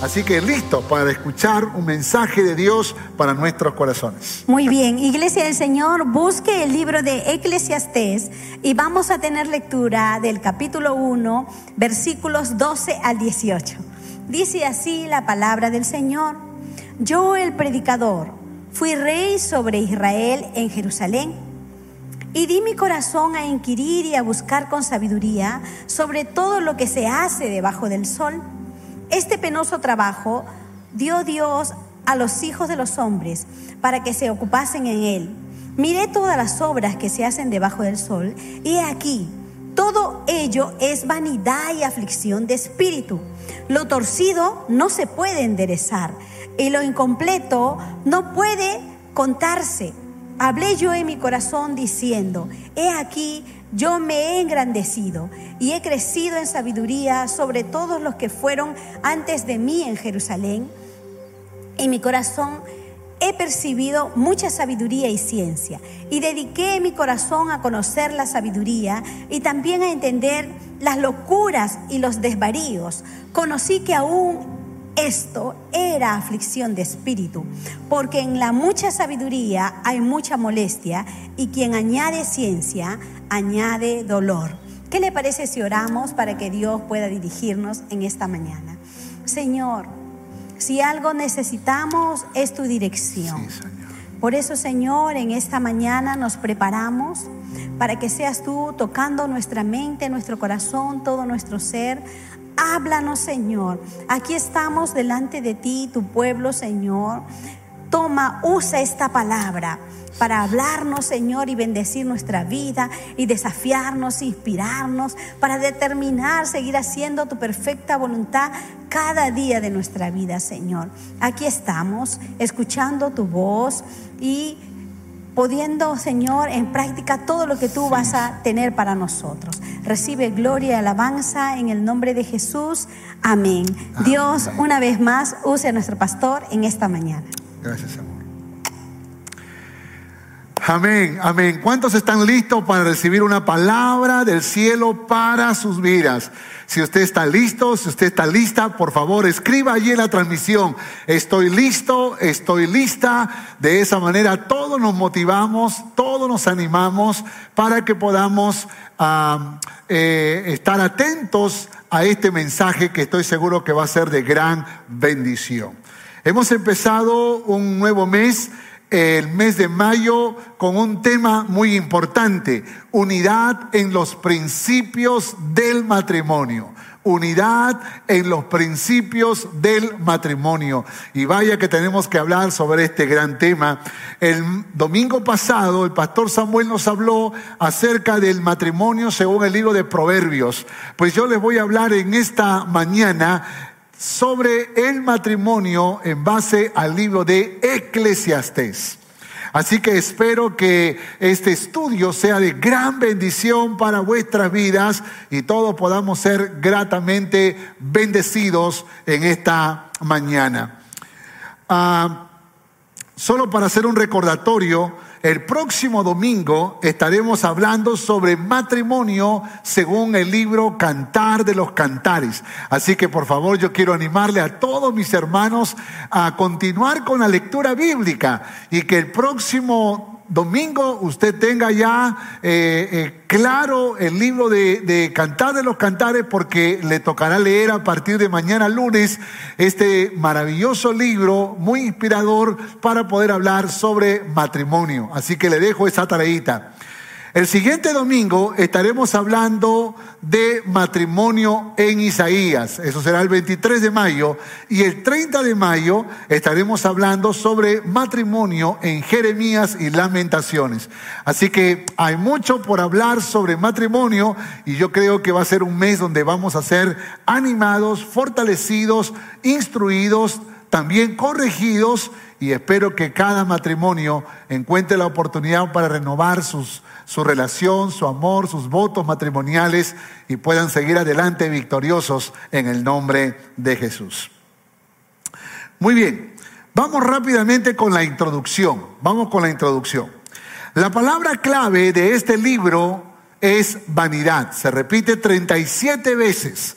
Así que listo para escuchar un mensaje de Dios para nuestros corazones. Muy bien, Iglesia del Señor, busque el libro de Eclesiastés y vamos a tener lectura del capítulo 1, versículos 12 al 18. Dice así la palabra del Señor. Yo el predicador fui rey sobre Israel en Jerusalén y di mi corazón a inquirir y a buscar con sabiduría sobre todo lo que se hace debajo del sol este penoso trabajo dio Dios a los hijos de los hombres para que se ocupasen en él. Miré todas las obras que se hacen debajo del sol y he aquí, todo ello es vanidad y aflicción de espíritu. Lo torcido no se puede enderezar y lo incompleto no puede contarse. Hablé yo en mi corazón diciendo, he aquí, yo me he engrandecido y he crecido en sabiduría sobre todos los que fueron antes de mí en Jerusalén. En mi corazón he percibido mucha sabiduría y ciencia y dediqué mi corazón a conocer la sabiduría y también a entender las locuras y los desvaríos. Conocí que aún esto era aflicción de espíritu, porque en la mucha sabiduría hay mucha molestia y quien añade ciencia añade dolor. ¿Qué le parece si oramos para que Dios pueda dirigirnos en esta mañana? Señor, si algo necesitamos es tu dirección. Por eso, Señor, en esta mañana nos preparamos para que seas tú tocando nuestra mente, nuestro corazón, todo nuestro ser, Háblanos, Señor. Aquí estamos delante de ti, tu pueblo, Señor. Toma, usa esta palabra para hablarnos, Señor, y bendecir nuestra vida y desafiarnos, inspirarnos, para determinar, seguir haciendo tu perfecta voluntad cada día de nuestra vida, Señor. Aquí estamos, escuchando tu voz y poniendo, Señor, en práctica todo lo que tú vas a tener para nosotros. Recibe gloria y alabanza en el nombre de Jesús. Amén. Dios, una vez más, use a nuestro pastor en esta mañana. Gracias, amor. Amén, amén. ¿Cuántos están listos para recibir una palabra del cielo para sus vidas? Si usted está listo, si usted está lista, por favor, escriba allí en la transmisión. Estoy listo, estoy lista. De esa manera todos nos motivamos, todos nos animamos para que podamos eh, estar atentos a este mensaje que estoy seguro que va a ser de gran bendición. Hemos empezado un nuevo mes el mes de mayo con un tema muy importante, unidad en los principios del matrimonio. Unidad en los principios del matrimonio. Y vaya que tenemos que hablar sobre este gran tema. El domingo pasado el pastor Samuel nos habló acerca del matrimonio según el libro de Proverbios. Pues yo les voy a hablar en esta mañana sobre el matrimonio en base al libro de Eclesiastés. Así que espero que este estudio sea de gran bendición para vuestras vidas y todos podamos ser gratamente bendecidos en esta mañana. Ah, solo para hacer un recordatorio, el próximo domingo estaremos hablando sobre matrimonio según el libro Cantar de los Cantares. Así que por favor yo quiero animarle a todos mis hermanos a continuar con la lectura bíblica y que el próximo domingo usted tenga ya eh, eh, claro el libro de, de, Cantar de los Cantares porque le tocará leer a partir de mañana lunes este maravilloso libro muy inspirador para poder hablar sobre matrimonio. Así que le dejo esa tareita. El siguiente domingo estaremos hablando de matrimonio en Isaías. Eso será el 23 de mayo. Y el 30 de mayo estaremos hablando sobre matrimonio en Jeremías y Lamentaciones. Así que hay mucho por hablar sobre matrimonio y yo creo que va a ser un mes donde vamos a ser animados, fortalecidos, instruidos también corregidos y espero que cada matrimonio encuentre la oportunidad para renovar sus, su relación, su amor, sus votos matrimoniales y puedan seguir adelante victoriosos en el nombre de Jesús. Muy bien, vamos rápidamente con la introducción. Vamos con la introducción. La palabra clave de este libro es vanidad. Se repite 37 veces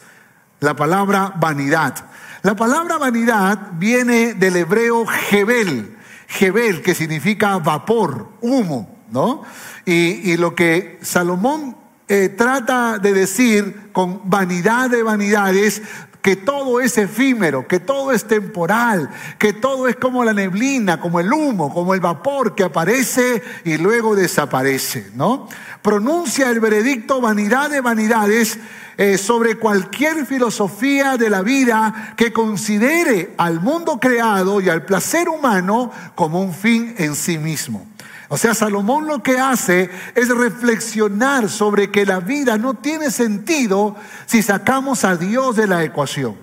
la palabra vanidad. La palabra vanidad viene del hebreo Jebel, Jebel que significa vapor, humo, ¿no? Y, lo que Salomón eh, trata de decir con vanidad de vanidades, que todo es efímero, que todo es temporal, que todo es como la neblina, como el humo, como el vapor que aparece y luego desaparece, ¿no? Pronuncia el veredicto vanidad de vanidades eh, sobre cualquier filosofía de la vida que considere al mundo creado y al placer humano como un fin en sí mismo. O sea, Salomón lo que hace es reflexionar sobre que la vida no tiene sentido si sacamos a Dios de la ecuación.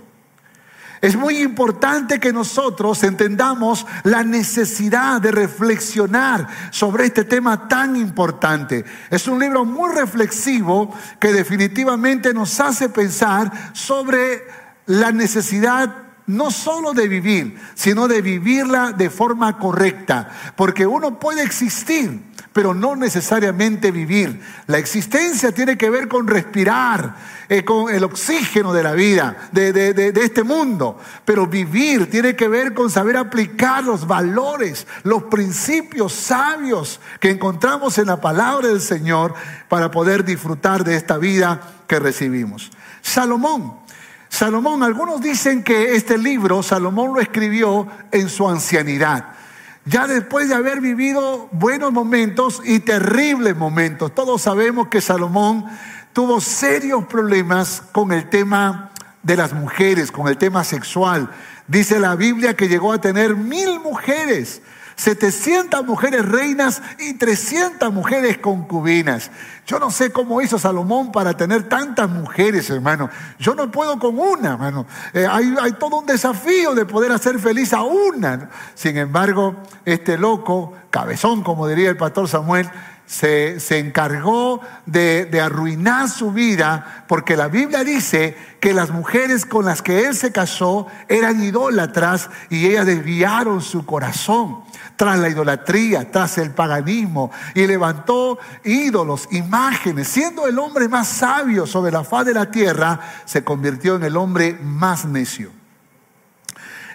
Es muy importante que nosotros entendamos la necesidad de reflexionar sobre este tema tan importante. Es un libro muy reflexivo que definitivamente nos hace pensar sobre la necesidad no solo de vivir, sino de vivirla de forma correcta. Porque uno puede existir, pero no necesariamente vivir. La existencia tiene que ver con respirar, eh, con el oxígeno de la vida, de, de este mundo. Pero vivir tiene que ver con saber aplicar los valores, los principios sabios que encontramos en la palabra del Señor para poder disfrutar de esta vida que recibimos. Salomón Salomón, algunos dicen que este libro Salomón lo escribió en su ancianidad, ya después de haber vivido buenos momentos y terribles momentos. Todos sabemos que Salomón tuvo serios problemas con el tema de las mujeres, con el tema sexual. Dice la Biblia que llegó a tener mil mujeres. 700 mujeres reinas y 300 mujeres concubinas. Yo no sé cómo hizo Salomón para tener tantas mujeres, hermano. Yo no puedo con una, hermano. Eh, hay, todo un desafío de poder hacer feliz a una. Sin embargo, este loco, cabezón, como diría el pastor Samuel, se, se, encargó de, de, arruinar su vida porque la Biblia dice que las mujeres con las que él se casó eran idólatras y ellas desviaron su corazón tras la idolatría, tras el paganismo, y levantó ídolos, imágenes. Siendo el hombre más sabio sobre la faz de la tierra, se convirtió en el hombre más necio.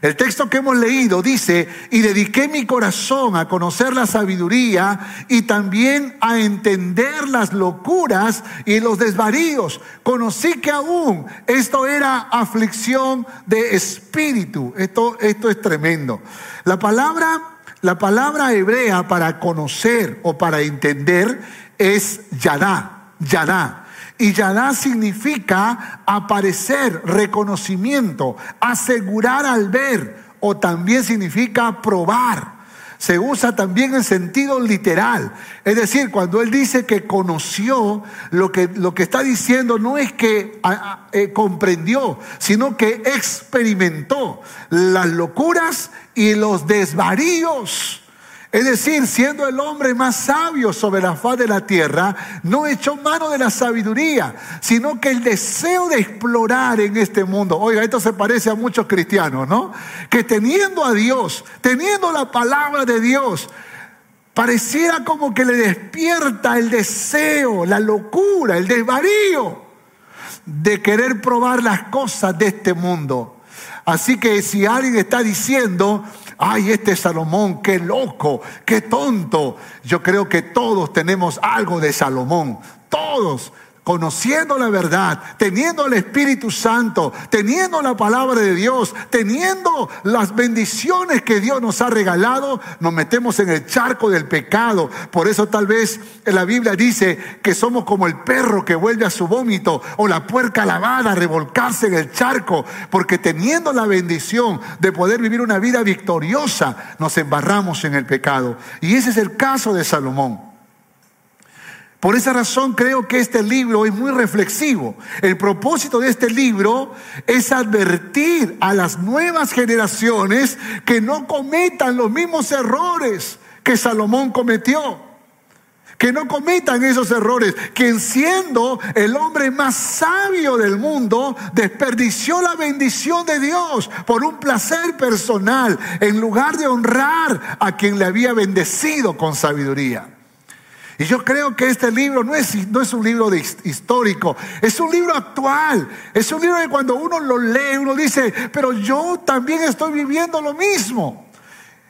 El texto que hemos leído dice, y dediqué mi corazón a conocer la sabiduría y también a entender las locuras y los desvaríos. Conocí que aún esto era aflicción de espíritu. Esto, esto es tremendo. La palabra la palabra hebrea para conocer o para entender es yadá, yadá. Y yadá significa aparecer, reconocimiento, asegurar al ver, o también significa probar se usa también en sentido literal. Es decir, cuando él dice que conoció, lo que, lo que está diciendo no es que eh, comprendió, sino que experimentó las locuras y los desvaríos es decir, siendo el hombre más sabio sobre la faz de la tierra, no echó mano de la sabiduría, sino que el deseo de explorar en este mundo. Oiga, esto se parece a muchos cristianos, ¿no? Que teniendo a Dios, teniendo la palabra de Dios, pareciera como que le despierta el deseo, la locura, el desvarío de querer probar las cosas de este mundo. Así que si alguien está diciendo, ay, este Salomón, qué loco, qué tonto. Yo creo que todos tenemos algo de Salomón, todos conociendo la verdad, teniendo el Espíritu Santo, teniendo la palabra de Dios, teniendo las bendiciones que Dios nos ha regalado, nos metemos en el charco del pecado. Por eso tal vez la Biblia dice que somos como el perro que vuelve a su vómito o la puerca lavada a revolcarse en el charco, porque teniendo la bendición de poder vivir una vida victoriosa, nos embarramos en el pecado. Y ese es el caso de Salomón. Por esa razón creo que este libro es muy reflexivo. El propósito de este libro es advertir a las nuevas generaciones que no cometan los mismos errores que Salomón cometió. Que no cometan esos errores. Quien siendo el hombre más sabio del mundo, desperdició la bendición de Dios por un placer personal en lugar de honrar a quien le había bendecido con sabiduría. Yo creo que este libro no es, no es un libro histórico, es un libro actual. Es un libro que cuando uno lo lee, uno dice, pero yo también estoy viviendo lo mismo.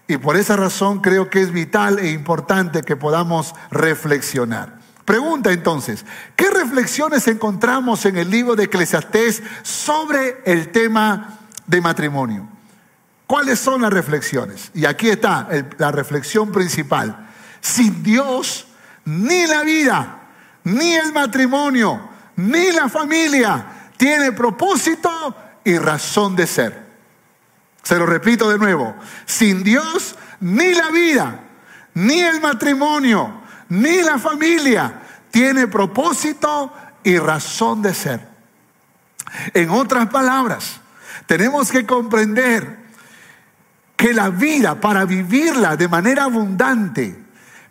Y por esa razón creo que es vital e importante que podamos reflexionar. Pregunta entonces, ¿qué reflexiones encontramos en el libro de Eclesiastés sobre el tema de matrimonio? ¿Cuáles son las reflexiones? Y aquí está la reflexión principal. Sin Dios, ni la vida, ni el matrimonio, ni la familia tiene propósito y razón de ser. Se lo repito de nuevo, sin Dios ni la vida, ni el matrimonio, ni la familia tiene propósito y razón de ser. En otras palabras, tenemos que comprender que la vida, para vivirla de manera abundante,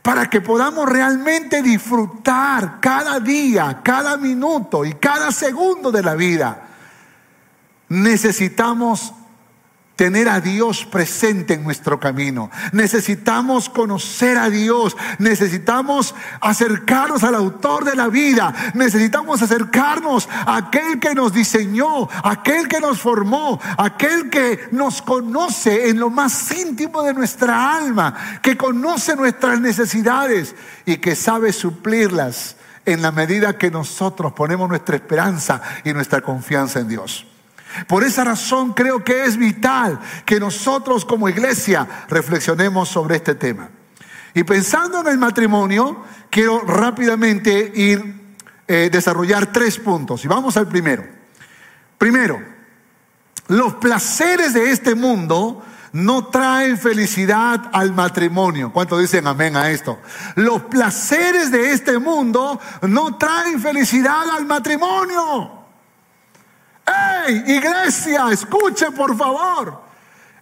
para que podamos realmente disfrutar cada día, cada minuto y cada segundo de la vida, necesitamos tener a Dios presente en nuestro camino. Necesitamos conocer a Dios. Necesitamos acercarnos al autor de la vida. Necesitamos acercarnos a aquel que nos diseñó, aquel que nos formó, aquel que nos conoce en lo más íntimo de nuestra alma, que conoce nuestras necesidades y que sabe suplirlas en la medida que nosotros ponemos nuestra esperanza y nuestra confianza en Dios. Por esa razón creo que es vital que nosotros como iglesia reflexionemos sobre este tema. Y pensando en el matrimonio, quiero rápidamente ir eh, desarrollar tres puntos. Y vamos al primero. Primero, los placeres de este mundo no traen felicidad al matrimonio. ¿Cuántos dicen amén a esto? Los placeres de este mundo no traen felicidad al matrimonio. ¡Hey, iglesia! Escuche por favor.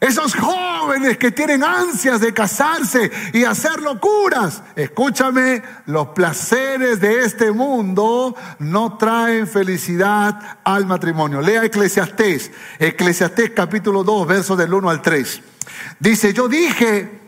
Esos jóvenes que tienen ansias de casarse y hacer locuras, escúchame, los placeres de este mundo no traen felicidad al matrimonio. Lea Eclesiastés, Eclesiastés capítulo 2, versos del 1 al 3. Dice, yo dije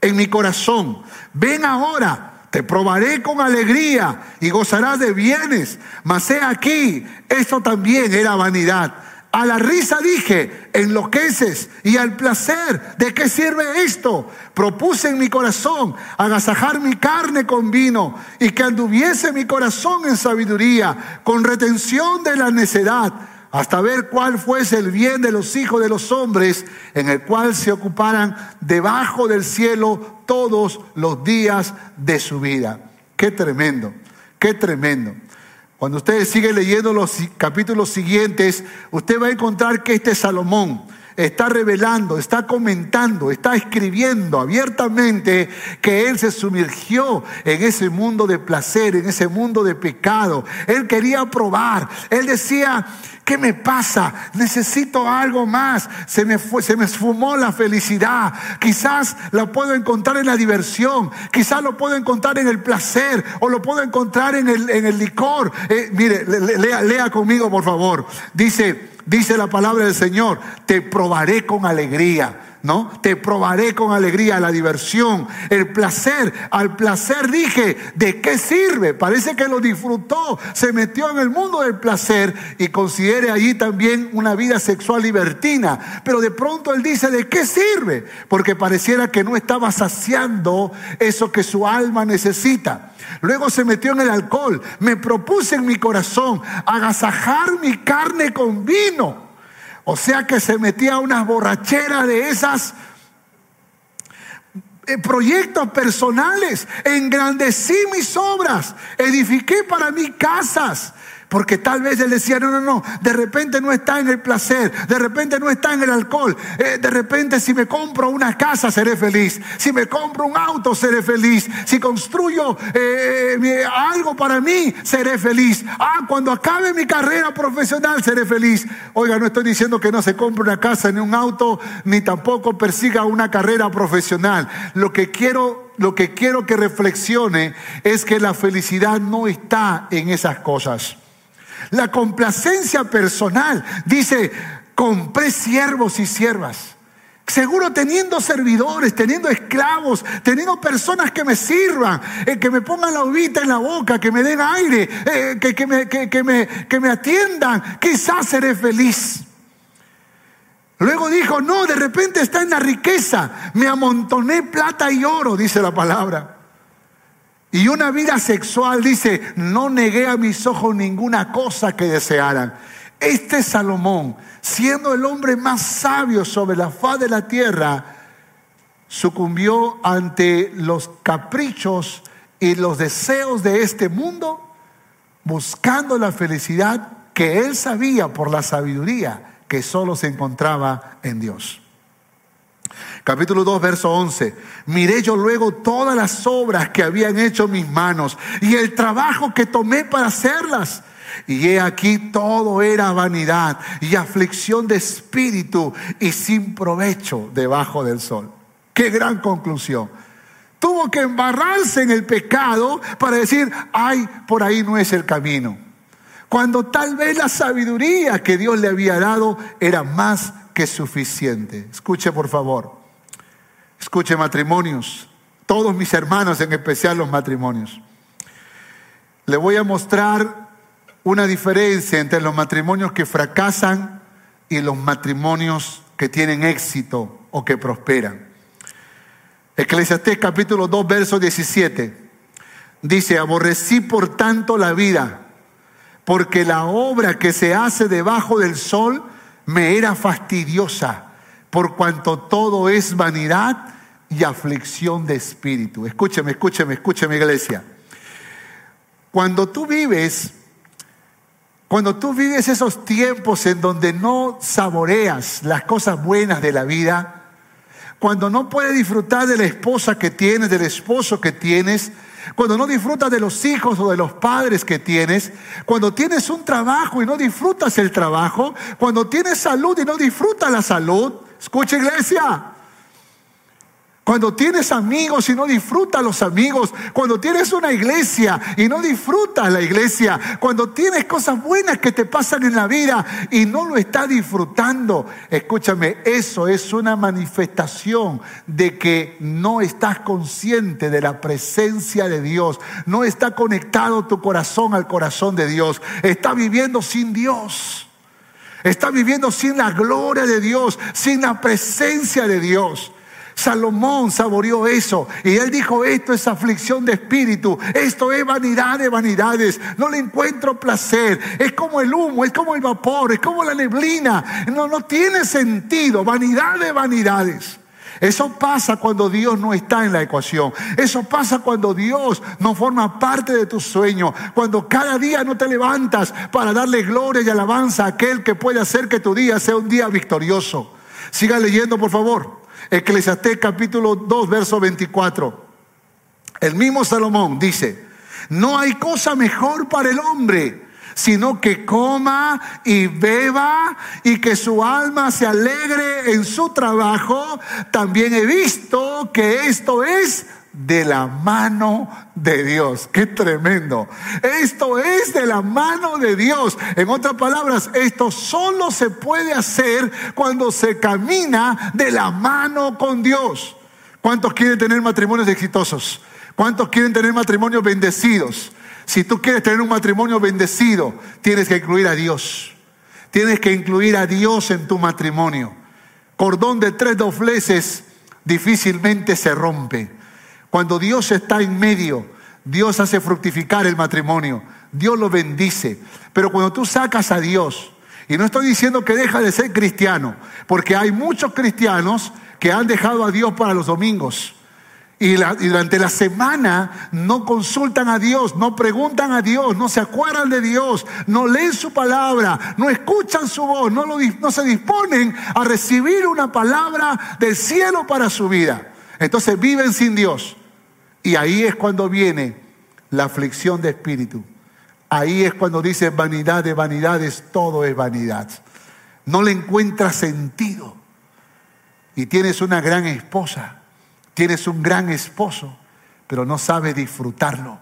en mi corazón, ven ahora te probaré con alegría y gozarás de bienes. Mas he aquí, esto también era vanidad. A la risa dije, enloqueces, y al placer, ¿de qué sirve esto? Propuse en mi corazón agasajar mi carne con vino y que anduviese mi corazón en sabiduría, con retención de la necedad hasta ver cuál fuese el bien de los hijos de los hombres, en el cual se ocuparan debajo del cielo todos los días de su vida. Qué tremendo, qué tremendo. Cuando ustedes siguen leyendo los capítulos siguientes, usted va a encontrar que este Salomón, está revelando, está comentando, está escribiendo abiertamente que Él se sumergió en ese mundo de placer, en ese mundo de pecado. Él quería probar. Él decía, ¿qué me pasa? Necesito algo más. Se me, fue, se me esfumó la felicidad. Quizás lo puedo encontrar en la diversión. Quizás lo puedo encontrar en el placer. O lo puedo encontrar en el, en el licor. Eh, mire, lea, lea conmigo, por favor. Dice, Dice la palabra del Señor, te probaré con alegría. ¿No? Te probaré con alegría la diversión, el placer. Al placer dije, ¿de qué sirve? Parece que lo disfrutó, se metió en el mundo del placer y considere allí también una vida sexual libertina. Pero de pronto él dice, ¿de qué sirve? Porque pareciera que no estaba saciando eso que su alma necesita. Luego se metió en el alcohol. Me propuse en mi corazón agasajar mi carne con vino. O sea que se metía a unas borracheras de esas eh, proyectos personales. Engrandecí mis obras. Edifiqué para mí casas Porque tal vez él decía, no, no, no, de repente no está en el placer, de repente no está en el alcohol, eh, de repente si me compro una casa seré feliz, si me compro un auto seré feliz, si construyo eh, algo para mí seré feliz. Ah, cuando acabe mi carrera profesional seré feliz. Oiga, no estoy diciendo que no se compre una casa ni un auto, ni tampoco persiga una carrera profesional. Lo que quiero lo que quiero que reflexione es que la felicidad no está en esas cosas. La complacencia personal dice, compré siervos y siervas. Seguro teniendo servidores, teniendo esclavos, teniendo personas que me sirvan, eh, que me pongan la uvita en la boca, que me den aire, eh, que, me, que, me, que me atiendan, quizás seré feliz. Luego dijo, no, de repente está en la riqueza, me amontoné plata y oro, dice la palabra. Y una vida sexual, dice, no negué a mis ojos ninguna cosa que desearan. Este Salomón, siendo el hombre más sabio sobre la faz de la tierra, sucumbió ante los caprichos y los deseos de este mundo, buscando la felicidad que él sabía por la sabiduría que solo se encontraba en Dios. Capítulo 2, verso 11. Miré yo luego todas las obras que habían hecho mis manos y el trabajo que tomé para hacerlas. Y he aquí todo era vanidad y aflicción de espíritu y sin provecho debajo del sol. Qué gran conclusión. Tuvo que embarrarse en el pecado para decir, ay, por ahí no es el camino cuando tal vez la sabiduría que Dios le había dado era más que suficiente. Escuche por favor, escuche matrimonios, todos mis hermanos, en especial los matrimonios. Le voy a mostrar una diferencia entre los matrimonios que fracasan y los matrimonios que tienen éxito o que prosperan. Eclesiastés capítulo 2, verso 17. Dice, aborrecí por tanto la vida porque la obra que se hace debajo del sol me era fastidiosa, por cuanto todo es vanidad y aflicción de espíritu. Escúcheme, escúcheme, escúcheme iglesia. Cuando tú vives, cuando tú vives esos tiempos en donde no saboreas las cosas buenas de la vida, cuando no puedes disfrutar de la esposa que tienes, del esposo que tienes, cuando no disfrutas de los hijos o de los padres que tienes, cuando tienes un trabajo y no disfrutas el trabajo, cuando tienes salud y no disfrutas la salud, escucha iglesia, cuando tienes amigos y no disfrutas los amigos. Cuando tienes una iglesia y no disfrutas la iglesia. Cuando tienes cosas buenas que te pasan en la vida y no lo estás disfrutando. Escúchame, eso es una manifestación de que no estás consciente de la presencia de Dios. No está conectado tu corazón al corazón de Dios. Está viviendo sin Dios. Está viviendo sin la gloria de Dios, sin la presencia de Dios. Salomón saboreó eso y él dijo, esto es aflicción de espíritu, esto es vanidad de vanidades, no le encuentro placer, es como el humo, es como el vapor, es como la neblina, no, no tiene sentido, vanidad de vanidades. Eso pasa cuando Dios no está en la ecuación. Eso pasa cuando Dios no forma parte de tu sueño. Cuando cada día no te levantas para darle gloria y alabanza a aquel que puede hacer que tu día sea un día victorioso. Siga leyendo, por favor. Eclesiastés capítulo 2, verso 24. El mismo Salomón dice, no hay cosa mejor para el hombre sino que coma y beba y que su alma se alegre en su trabajo. También he visto que esto es de la mano de Dios. Qué tremendo. Esto es de la mano de Dios. En otras palabras, esto solo se puede hacer cuando se camina de la mano con Dios. ¿Cuántos quieren tener matrimonios exitosos? ¿Cuántos quieren tener matrimonios bendecidos? Si tú quieres tener un matrimonio bendecido, tienes que incluir a Dios. Tienes que incluir a Dios en tu matrimonio. Cordón de tres dobleces difícilmente se rompe. Cuando Dios está en medio, Dios hace fructificar el matrimonio, Dios lo bendice. Pero cuando tú sacas a Dios, y no estoy diciendo que deja de ser cristiano, porque hay muchos cristianos que han dejado a Dios para los domingos. Y, durante la semana no consultan a Dios, no preguntan a Dios, no se acuerdan de Dios, no leen su palabra, no escuchan su voz, no, no se disponen a recibir una palabra del cielo para su vida. Entonces viven sin Dios. Y ahí es cuando viene la aflicción de espíritu. Ahí es cuando dice vanidad de vanidades, todo es vanidad. No le encuentras sentido. Y tienes una gran esposa Tienes un gran esposo, pero no sabes disfrutarlo.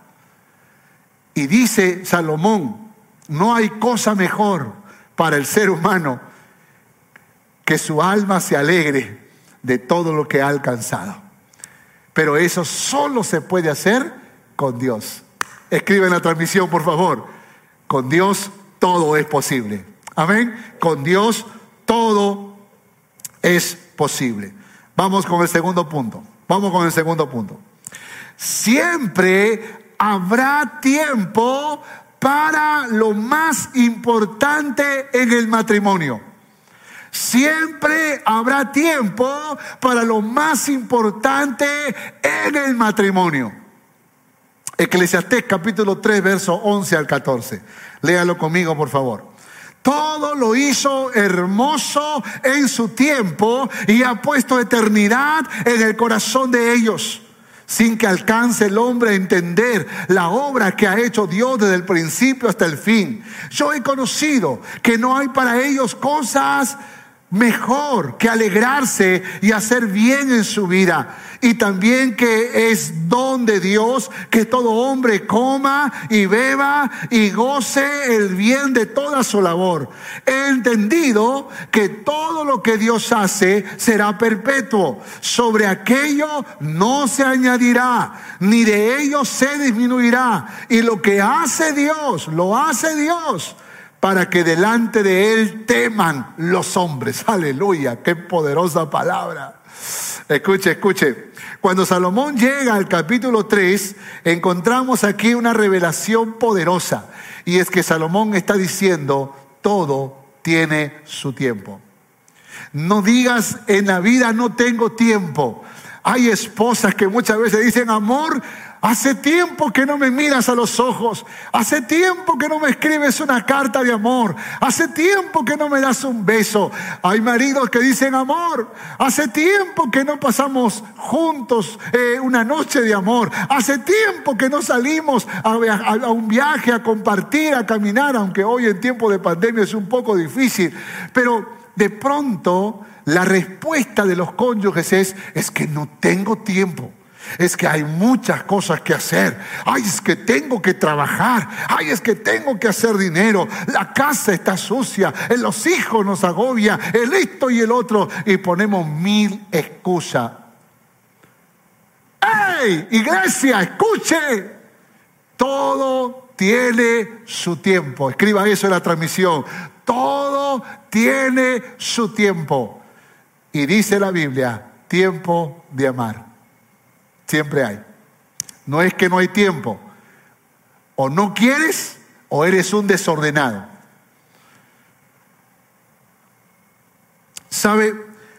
Y dice Salomón, no hay cosa mejor para el ser humano que su alma se alegre de todo lo que ha alcanzado. Pero eso solo se puede hacer con Dios. Escribe en la transmisión, por favor. Con Dios todo es posible. Amén. Con Dios todo es posible. Vamos con el segundo punto. Vamos con el segundo punto. Siempre habrá tiempo para lo más importante en el matrimonio. Siempre habrá tiempo para lo más importante en el matrimonio. Eclesiastés capítulo 3, verso 11 al 14. Léalo conmigo, por favor. Todo lo hizo hermoso en su tiempo y ha puesto eternidad en el corazón de ellos, sin que alcance el hombre a entender la obra que ha hecho Dios desde el principio hasta el fin. Yo he conocido que no hay para ellos cosas mejor que alegrarse y hacer bien en su vida. Y también que es don de Dios que todo hombre coma y beba y goce el bien de toda su labor. He entendido que todo lo que Dios hace será perpetuo. Sobre aquello no se añadirá, ni de ello se disminuirá. Y lo que hace Dios, lo hace Dios para que delante de Él teman los hombres. Aleluya, qué poderosa palabra. Escuche, escuche. Cuando Salomón llega al capítulo 3, encontramos aquí una revelación poderosa. Y es que Salomón está diciendo, todo tiene su tiempo. No digas en la vida no tengo tiempo. Hay esposas que muchas veces dicen, amor, Hace tiempo que no me miras a los ojos. Hace tiempo que no me escribes una carta de amor. Hace tiempo que no me das un beso. Hay maridos que dicen amor. Hace tiempo que no pasamos juntos eh, una noche de amor. Hace tiempo que no salimos a, a un viaje, a compartir, a caminar, aunque hoy en tiempo de pandemia es un poco difícil. Pero de pronto la respuesta de los cónyuges es, es que no tengo tiempo. Es que hay muchas cosas que hacer. Ay, es que tengo que trabajar. Ay, es que tengo que hacer dinero. La casa está sucia. Los hijos nos agobia. El esto y el otro. Y ponemos mil excusas. ¡Ey! Iglesia, escuche. Todo tiene su tiempo. Escriba eso en la transmisión. Todo tiene su tiempo. Y dice la Biblia, tiempo de amar. Siempre hay. No es que no hay tiempo. O no quieres o eres un desordenado. ¿Sabe?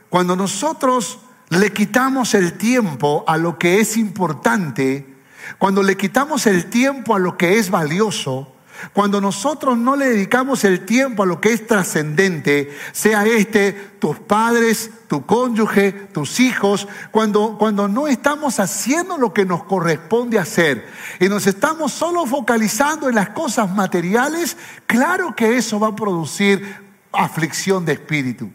Cuando nosotros le quitamos el tiempo a lo que es importante, cuando le quitamos el tiempo a lo que es valioso, cuando nosotros no le dedicamos el tiempo a lo que es trascendente, sea este tus padres, tu cónyuge, tus hijos, cuando, cuando no estamos haciendo lo que nos corresponde hacer y nos estamos solo focalizando en las cosas materiales, claro que eso va a producir aflicción de espíritu.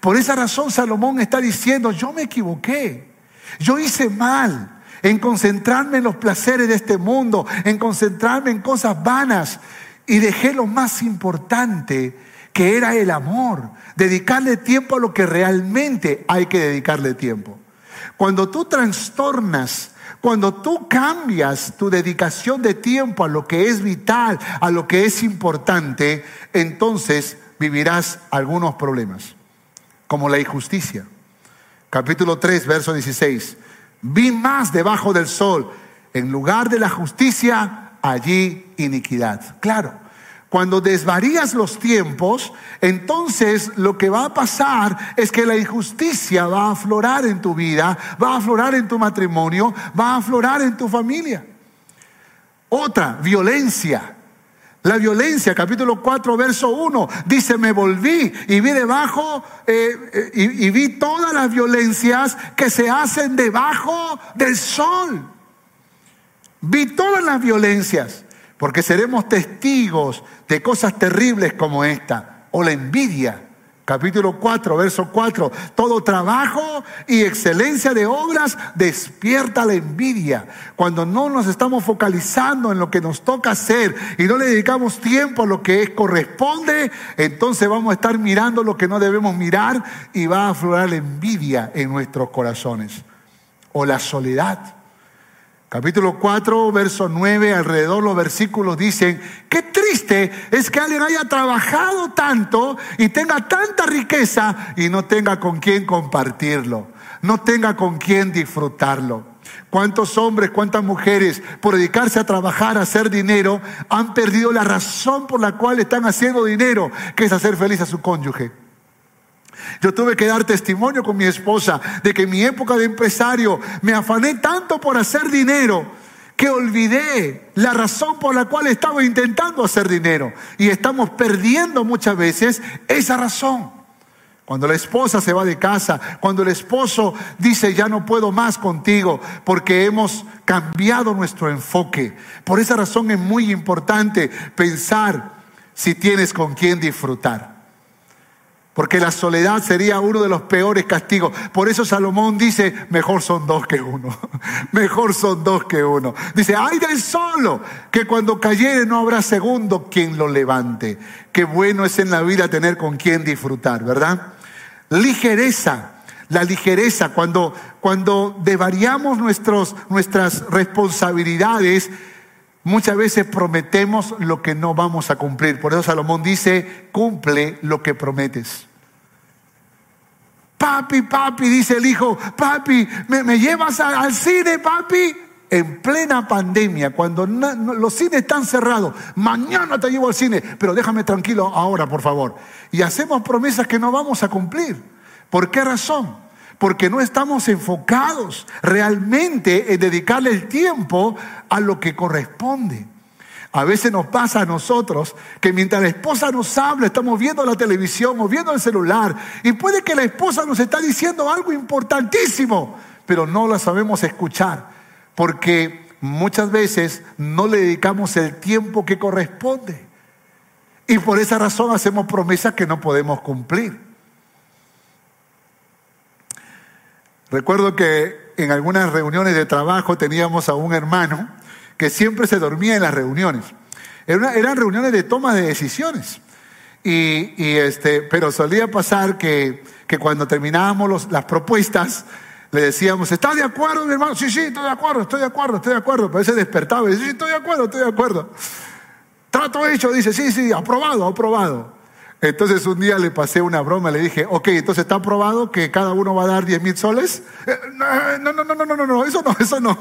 Por esa razón Salomón está diciendo, yo me equivoqué, yo hice mal en concentrarme en los placeres de este mundo, en concentrarme en cosas vanas y dejé lo más importante que era el amor, dedicarle tiempo a lo que realmente hay que dedicarle tiempo. Cuando tú trastornas, cuando tú cambias tu dedicación de tiempo a lo que es vital, a lo que es importante, entonces vivirás algunos problemas, como la injusticia. Capítulo 3, verso 16. Vi más debajo del sol. En lugar de la justicia, allí iniquidad. Claro, Cuando desvarías los tiempos, entonces lo que va a pasar es que la injusticia va a aflorar en tu vida, va a aflorar en tu matrimonio, va a aflorar en tu familia. Otra, violencia. La violencia, capítulo 4, verso 1, dice, me volví y vi debajo eh, eh, y, y vi todas las violencias que se hacen debajo del sol. Vi todas las violencias, porque seremos testigos de cosas terribles como esta, o la envidia. Capítulo 4, verso 4. Todo trabajo y excelencia de obras despierta la envidia. Cuando no nos estamos focalizando en lo que nos toca hacer y no le dedicamos tiempo a lo que corresponde, entonces vamos a estar mirando lo que no debemos mirar y va a aflorar la envidia en nuestros corazones. O la soledad. Capítulo 4, verso 9, alrededor los versículos dicen, qué triste es que alguien haya trabajado tanto y tenga tanta riqueza y no tenga con quién compartirlo, no tenga con quién disfrutarlo. ¿Cuántos hombres, cuántas mujeres, por dedicarse a trabajar, a hacer dinero, han perdido la razón por la cual están haciendo dinero, que es hacer feliz a su cónyuge? Yo tuve que dar testimonio con mi esposa de que en mi época de empresario me afané tanto por hacer dinero que olvidé la razón por la cual estaba intentando hacer dinero. Y estamos perdiendo muchas veces esa razón. Cuando la esposa se va de casa, cuando el esposo dice ya no puedo más contigo porque hemos cambiado nuestro enfoque. Por esa razón es muy importante pensar si tienes con quién disfrutar porque la soledad sería uno de los peores castigos. Por eso Salomón dice, mejor son dos que uno, mejor son dos que uno. Dice, ay del solo, que cuando cayere no habrá segundo quien lo levante. Qué bueno es en la vida tener con quien disfrutar, ¿verdad? Ligereza. La ligereza, cuando, cuando devariamos nuestros, nuestras responsabilidades, muchas veces prometemos lo que no vamos a cumplir. Por eso Salomón dice, cumple lo que prometes. Papi, papi, dice el hijo, papi, ¿me, llevas al cine, papi? En plena pandemia, cuando los cines están cerrados, mañana te llevo al cine, pero déjame tranquilo ahora, por favor. Y hacemos promesas que no vamos a cumplir. ¿Por qué razón? Porque no estamos enfocados realmente en dedicarle el tiempo a lo que corresponde. A veces nos pasa a nosotros que mientras la esposa nos habla, estamos viendo la televisión o viendo el celular y puede que la esposa nos está diciendo algo importantísimo, pero no la sabemos escuchar porque muchas veces no le dedicamos el tiempo que corresponde. Y por esa razón hacemos promesas que no podemos cumplir. Recuerdo que en algunas reuniones de trabajo teníamos a un hermano que siempre se dormía en las reuniones. eran reuniones de toma de decisiones. Y, este, pero solía pasar que, que cuando terminábamos las propuestas, le decíamos, ¿estás de acuerdo, mi hermano? Sí, sí, estoy de acuerdo, estoy de acuerdo, estoy de acuerdo. Pero ese despertaba y dice, sí, estoy de acuerdo, estoy de acuerdo. Trato hecho, dice, sí, sí, aprobado, aprobado. Entonces un día le pasé una broma, le dije, ok, entonces está aprobado que cada uno va a dar 10 mil soles. Eh, no, no, no, no, no, no, no, eso no, eso no.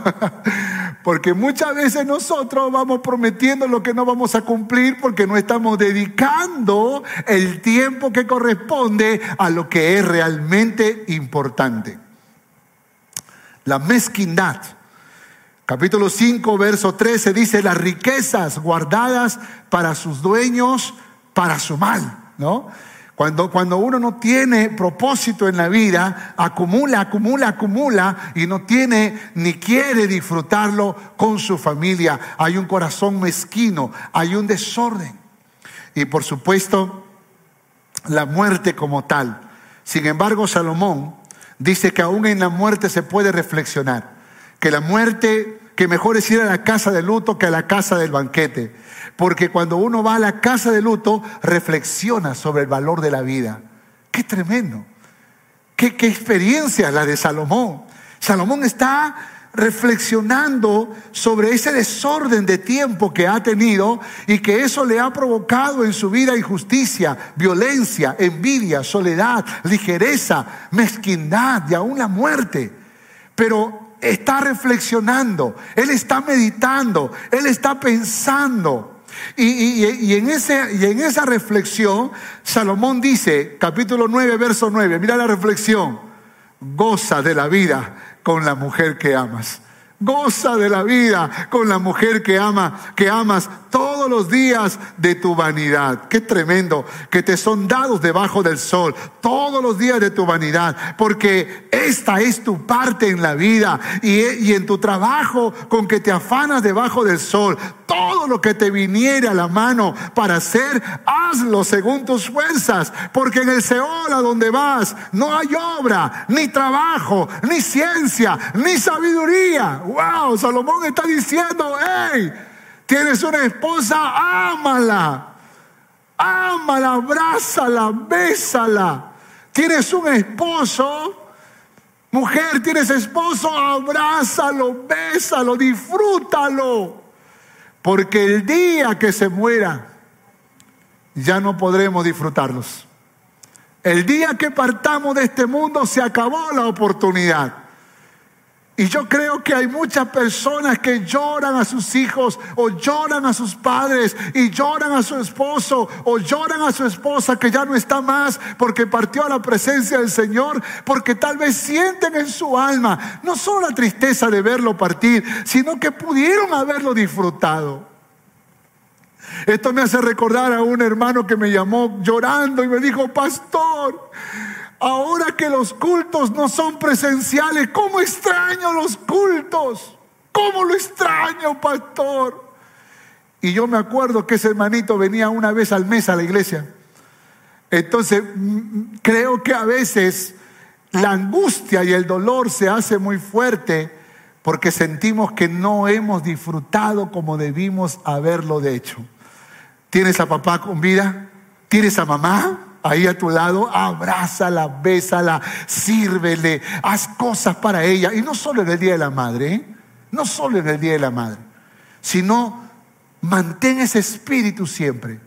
Porque muchas veces nosotros vamos prometiendo lo que no vamos a cumplir porque no estamos dedicando el tiempo que corresponde a lo que es realmente importante. La mezquindad. Capítulo 5, verso 13 dice, las riquezas guardadas para sus dueños, para su mal. ¿No? Cuando, cuando uno no tiene propósito en la vida, acumula, acumula, acumula y no tiene ni quiere disfrutarlo con su familia. Hay un corazón mezquino, hay un desorden. Y por supuesto, la muerte como tal. Sin embargo, Salomón dice que aún en la muerte se puede reflexionar. Que la muerte, que mejor es ir a la casa de luto que a la casa del banquete porque cuando uno va a la casa de luto, reflexiona sobre el valor de la vida. Qué tremendo. Qué, qué experiencia la de Salomón. Salomón está reflexionando sobre ese desorden de tiempo que ha tenido y que eso le ha provocado en su vida injusticia, violencia, envidia, soledad, ligereza, mezquindad y aún la muerte. Pero está reflexionando, él está meditando, él está pensando Y, en ese, y en esa reflexión, Salomón dice, capítulo 9, verso 9, mira la reflexión, goza de la vida con la mujer que amas. Goza de la vida con la mujer que ama, que amas todos los días de tu vanidad. Qué tremendo que te son dados debajo del sol todos los días de tu vanidad, porque esta es tu parte en la vida y, en tu trabajo con que te afanas debajo del sol. Todo lo que te viniere a la mano para hacer, hazlo según tus fuerzas, porque en el Seol a donde vas no hay obra, ni trabajo, ni ciencia, ni sabiduría wow, Salomón está diciendo, hey, tienes una esposa, ámala, ámala, abrázala, bésala. Tienes un esposo, mujer, tienes esposo, abrázalo, bésalo, disfrútalo. Porque el día que se muera, ya no podremos disfrutarlos. El día que partamos de este mundo se acabó la oportunidad. Y yo creo que hay muchas personas que lloran a sus hijos o lloran a sus padres y lloran a su esposo o lloran a su esposa que ya no está más porque partió a la presencia del Señor, porque tal vez sienten en su alma no solo la tristeza de verlo partir, sino que pudieron haberlo disfrutado. Esto me hace recordar a un hermano que me llamó llorando y me dijo, pastor, Ahora que los cultos no son presenciales, ¿cómo extraño los cultos? ¿Cómo lo extraño, pastor? Y yo me acuerdo que ese hermanito venía una vez al mes a la iglesia. Entonces, mm, creo que a veces la angustia y el dolor se hace muy fuerte porque sentimos que no hemos disfrutado como debimos haberlo de hecho. ¿Tienes a papá con vida? ¿Tienes a mamá? Ahí a tu lado, abrázala, bésala, sírvele, haz cosas para ella. Y no solo en el Día de la Madre, ¿eh? no solo en el Día de la Madre, sino mantén ese espíritu siempre.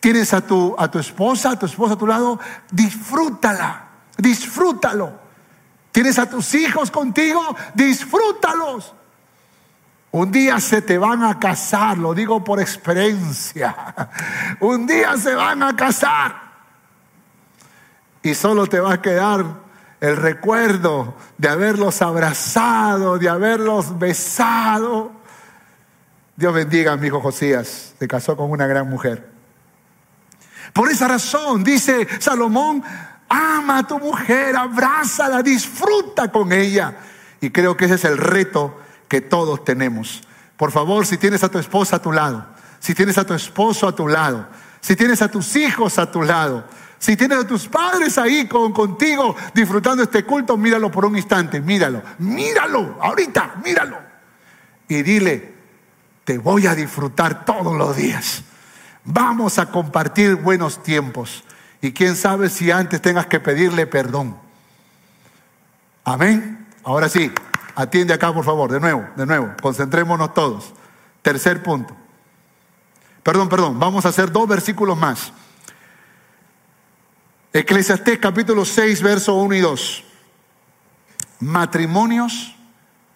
Tienes a tu, a tu esposa, a tu esposa a tu lado, disfrútala, disfrútalo. Tienes a tus hijos contigo, disfrútalos. Un día se te van a casar, lo digo por experiencia. Un día se van a casar y solo te va a quedar el recuerdo de haberlos abrazado, de haberlos besado. Dios bendiga a mi hijo Josías, se casó con una gran mujer. Por esa razón, dice Salomón, ama a tu mujer, abrázala, disfruta con ella. Y creo que ese es el reto que todos tenemos. Por favor, si tienes a tu esposa a tu lado, si tienes a tu esposo a tu lado, si tienes a tus hijos a tu lado, si tienes a tus padres ahí con, contigo disfrutando este culto, míralo por un instante, míralo, míralo, ahorita, míralo. Y dile, te voy a disfrutar todos los días. Vamos a compartir buenos tiempos. Y quién sabe si antes tengas que pedirle perdón. Amén. Ahora sí, atiende acá por favor, de nuevo, de nuevo, concentrémonos todos. Tercer punto. Perdón, perdón, vamos a hacer dos versículos más. Eclesiastés capítulo 6, verso 1 y 2. Matrimonios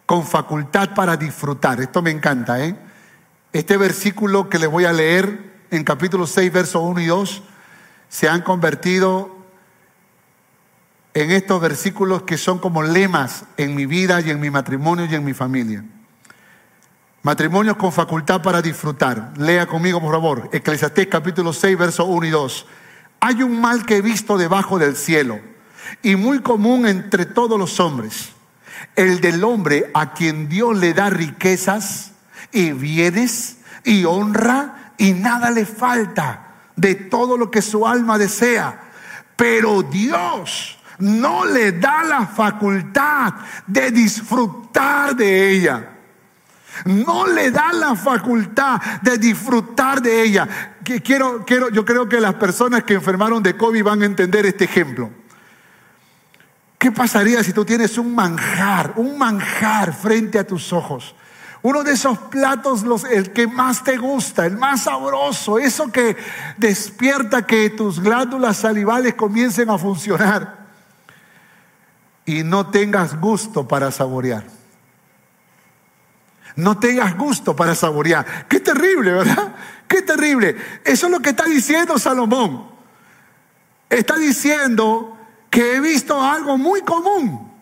con facultad para disfrutar. Esto me encanta, ¿eh? Este versículo que les voy a leer en capítulo 6, verso 1 y 2, se han convertido en estos versículos que son como lemas en mi vida y en mi matrimonio y en mi familia. Matrimonios con facultad para disfrutar. Lea conmigo, por favor. Eclesiastés capítulo 6, verso 1 y 2. Hay un mal que he visto debajo del cielo y muy común entre todos los hombres, el del hombre a quien Dios le da riquezas y bienes y honra y nada le falta de todo lo que su alma desea. Pero Dios no le da la facultad de disfrutar de ella no le da la facultad de disfrutar de ella. Quiero, quiero, yo creo que las personas que enfermaron de COVID van a entender este ejemplo. ¿Qué pasaría si tú tienes un manjar, un manjar frente a tus ojos? Uno de esos platos, los, el que más te gusta, el más sabroso, eso que despierta que tus glándulas salivales comiencen a funcionar y no tengas gusto para saborear. No tengas gusto para saborear. Qué terrible, ¿verdad? Qué terrible. Eso es lo que está diciendo Salomón. Está diciendo que he visto algo muy común.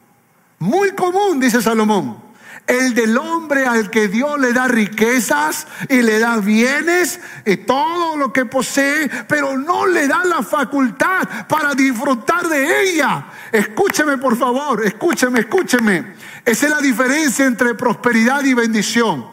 Muy común, dice Salomón. El del hombre al que Dios le da riquezas y le da bienes y todo lo que posee, pero no le da la facultad para disfrutar de ella. Escúcheme por favor, escúcheme, escúcheme. Esa es la diferencia entre prosperidad y bendición.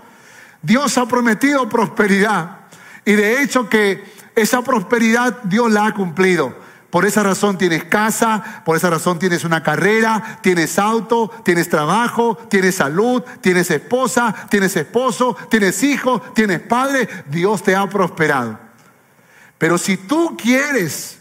Dios ha prometido prosperidad y de hecho que esa prosperidad Dios la ha cumplido. Por esa razón tienes casa, por esa razón tienes una carrera, tienes auto, tienes trabajo, tienes salud, tienes esposa, tienes esposo, tienes hijo, tienes padre. Dios te ha prosperado. Pero si tú quieres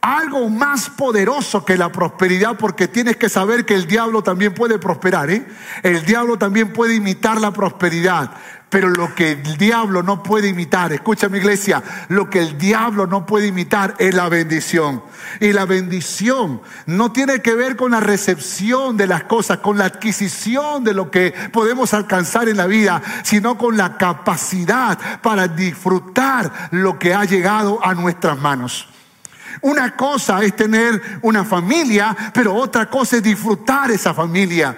algo más poderoso que la prosperidad, porque tienes que saber que el diablo también puede prosperar, ¿eh? el diablo también puede imitar la prosperidad. Pero lo que el diablo no puede imitar, escucha mi iglesia, lo que el diablo no puede imitar es la bendición. Y la bendición no tiene que ver con la recepción de las cosas, con la adquisición de lo que podemos alcanzar en la vida, sino con la capacidad para disfrutar lo que ha llegado a nuestras manos. Una cosa es tener una familia, pero otra cosa es disfrutar esa familia.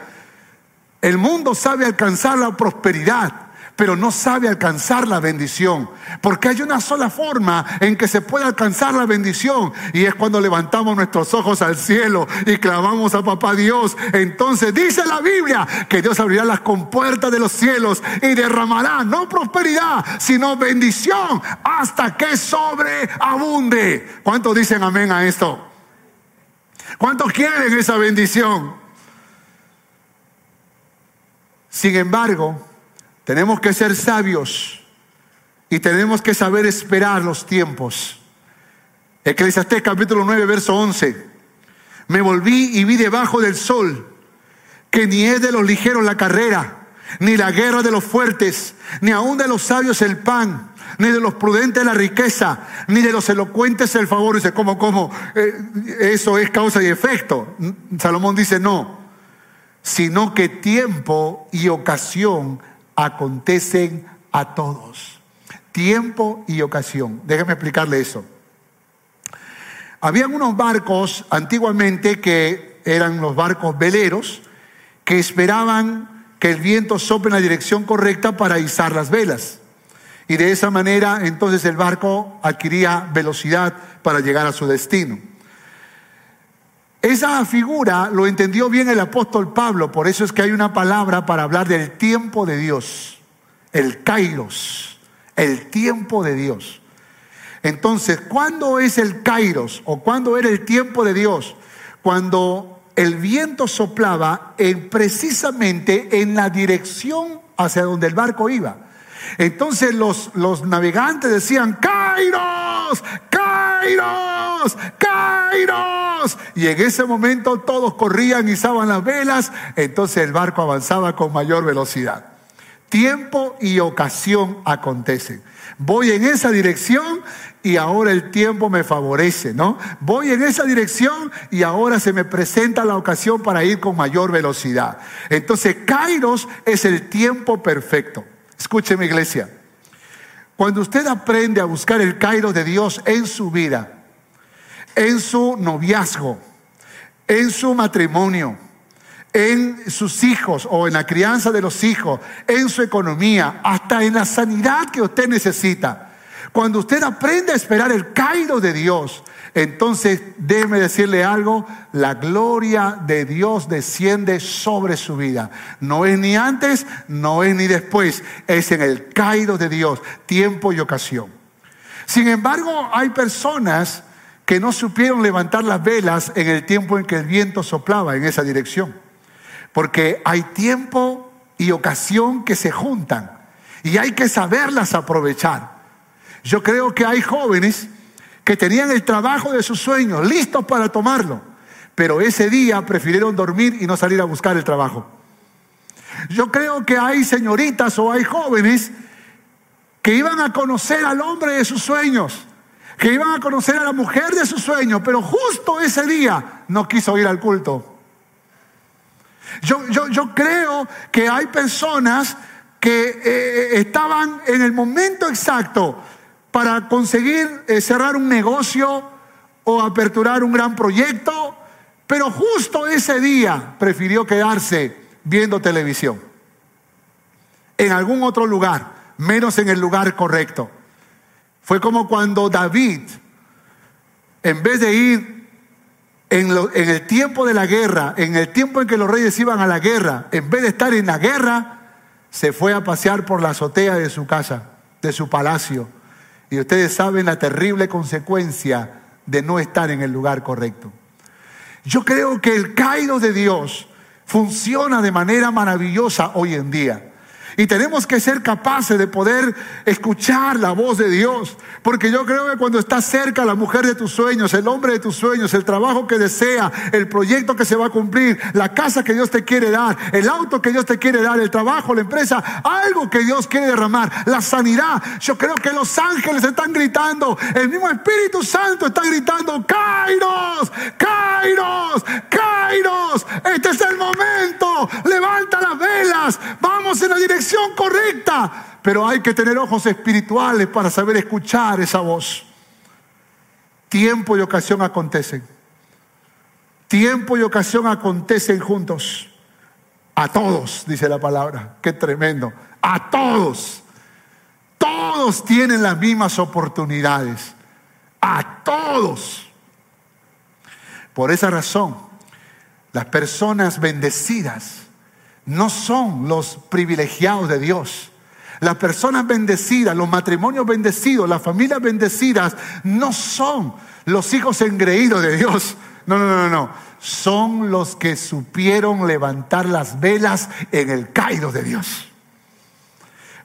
El mundo sabe alcanzar la prosperidad, pero no sabe alcanzar la bendición. Porque hay una sola forma en que se puede alcanzar la bendición y es cuando levantamos nuestros ojos al cielo y clamamos a Papá Dios. Entonces dice la Biblia que Dios abrirá las compuertas de los cielos y derramará no prosperidad, sino bendición hasta que sobreabunde. ¿Cuántos dicen amén a esto? ¿Cuántos quieren esa bendición? Sin embargo, tenemos que ser sabios y tenemos que saber esperar los tiempos. Eclesiastés capítulo 9, verso 11. Me volví y vi debajo del sol que ni es de los ligeros la carrera, ni la guerra de los fuertes, ni aún de los sabios el pan, ni de los prudentes la riqueza, ni de los elocuentes el favor. Dice, ¿cómo, cómo? Eh, eso es causa y efecto. Salomón dice, no, sino que tiempo y ocasión acontecen a todos. Tiempo y ocasión. Déjeme explicarle eso. Habían unos barcos antiguamente que eran los barcos veleros que esperaban que el viento sople en la dirección correcta para izar las velas. Y de esa manera entonces el barco adquiría velocidad para llegar a su destino. Esa figura lo entendió bien el apóstol Pablo, por eso es que hay una palabra para hablar del tiempo de Dios, el kairos, el tiempo de Dios. Entonces, ¿cuándo es el kairos o cuándo era el tiempo de Dios? Cuando el viento soplaba en, precisamente en la dirección hacia donde el barco iba. Entonces los, los navegantes decían, Kairos, Kairos, Kairos. Y en ese momento todos corrían, y izaban las velas, entonces el barco avanzaba con mayor velocidad. Tiempo y ocasión acontecen. Voy en esa dirección y ahora el tiempo me favorece, ¿no? Voy en esa dirección y ahora se me presenta la ocasión para ir con mayor velocidad. Entonces, Kairos es el tiempo perfecto. Escúcheme iglesia, cuando usted aprende a buscar el Cairo de Dios en su vida, en su noviazgo, en su matrimonio, en sus hijos o en la crianza de los hijos, en su economía, hasta en la sanidad que usted necesita. Cuando usted aprende a esperar el Cairo de Dios, entonces déjeme decirle algo, la gloria de Dios desciende sobre su vida. No es ni antes, no es ni después, es en el caído de Dios, tiempo y ocasión. Sin embargo, hay personas que no supieron levantar las velas en el tiempo en que el viento soplaba en esa dirección. Porque hay tiempo y ocasión que se juntan y hay que saberlas aprovechar. Yo creo que hay jóvenes que tenían el trabajo de sus sueños, listos para tomarlo, pero ese día prefirieron dormir y no salir a buscar el trabajo. Yo creo que hay señoritas o hay jóvenes que iban a conocer al hombre de sus sueños, que iban a conocer a la mujer de sus sueños, pero justo ese día no quiso ir al culto. Yo, yo, yo creo que hay personas que eh, estaban en el momento exacto para conseguir eh, cerrar un negocio o aperturar un gran proyecto, pero justo ese día prefirió quedarse viendo televisión en algún otro lugar, menos en el lugar correcto. Fue como cuando David, en vez de ir en, en, el tiempo de la guerra, en el tiempo en que los reyes iban a la guerra, en vez de estar en la guerra, se fue a pasear por la azotea de su casa, de su palacio. Y ustedes saben la terrible consecuencia de no estar en el lugar correcto. Yo creo que el caído de Dios funciona de manera maravillosa hoy en día. Y tenemos que ser capaces de poder escuchar la voz de Dios. Porque yo creo que cuando está cerca la mujer de tus sueños, el hombre de tus sueños, el trabajo que desea, el proyecto que se va a cumplir, la casa que Dios te quiere dar, el auto que Dios te quiere dar, el trabajo, la empresa, algo que Dios quiere derramar, la sanidad. Yo creo que los ángeles están gritando, el mismo Espíritu Santo está gritando, Kairos, Kairos, Kairos, este es el momento, levanta las velas, pero hay que tener ojos espirituales para saber escuchar esa voz. Tiempo y ocasión acontecen. Tiempo y ocasión acontecen juntos. A todos, dice la palabra. Qué tremendo. A todos. Todos tienen las mismas oportunidades. A todos. Por esa razón, las personas bendecidas no son los privilegiados de Dios. Las personas bendecidas, los matrimonios bendecidos, las familias bendecidas, no son los hijos engreídos de Dios. No, no, no, no. Son los que supieron levantar las velas en el caído de Dios.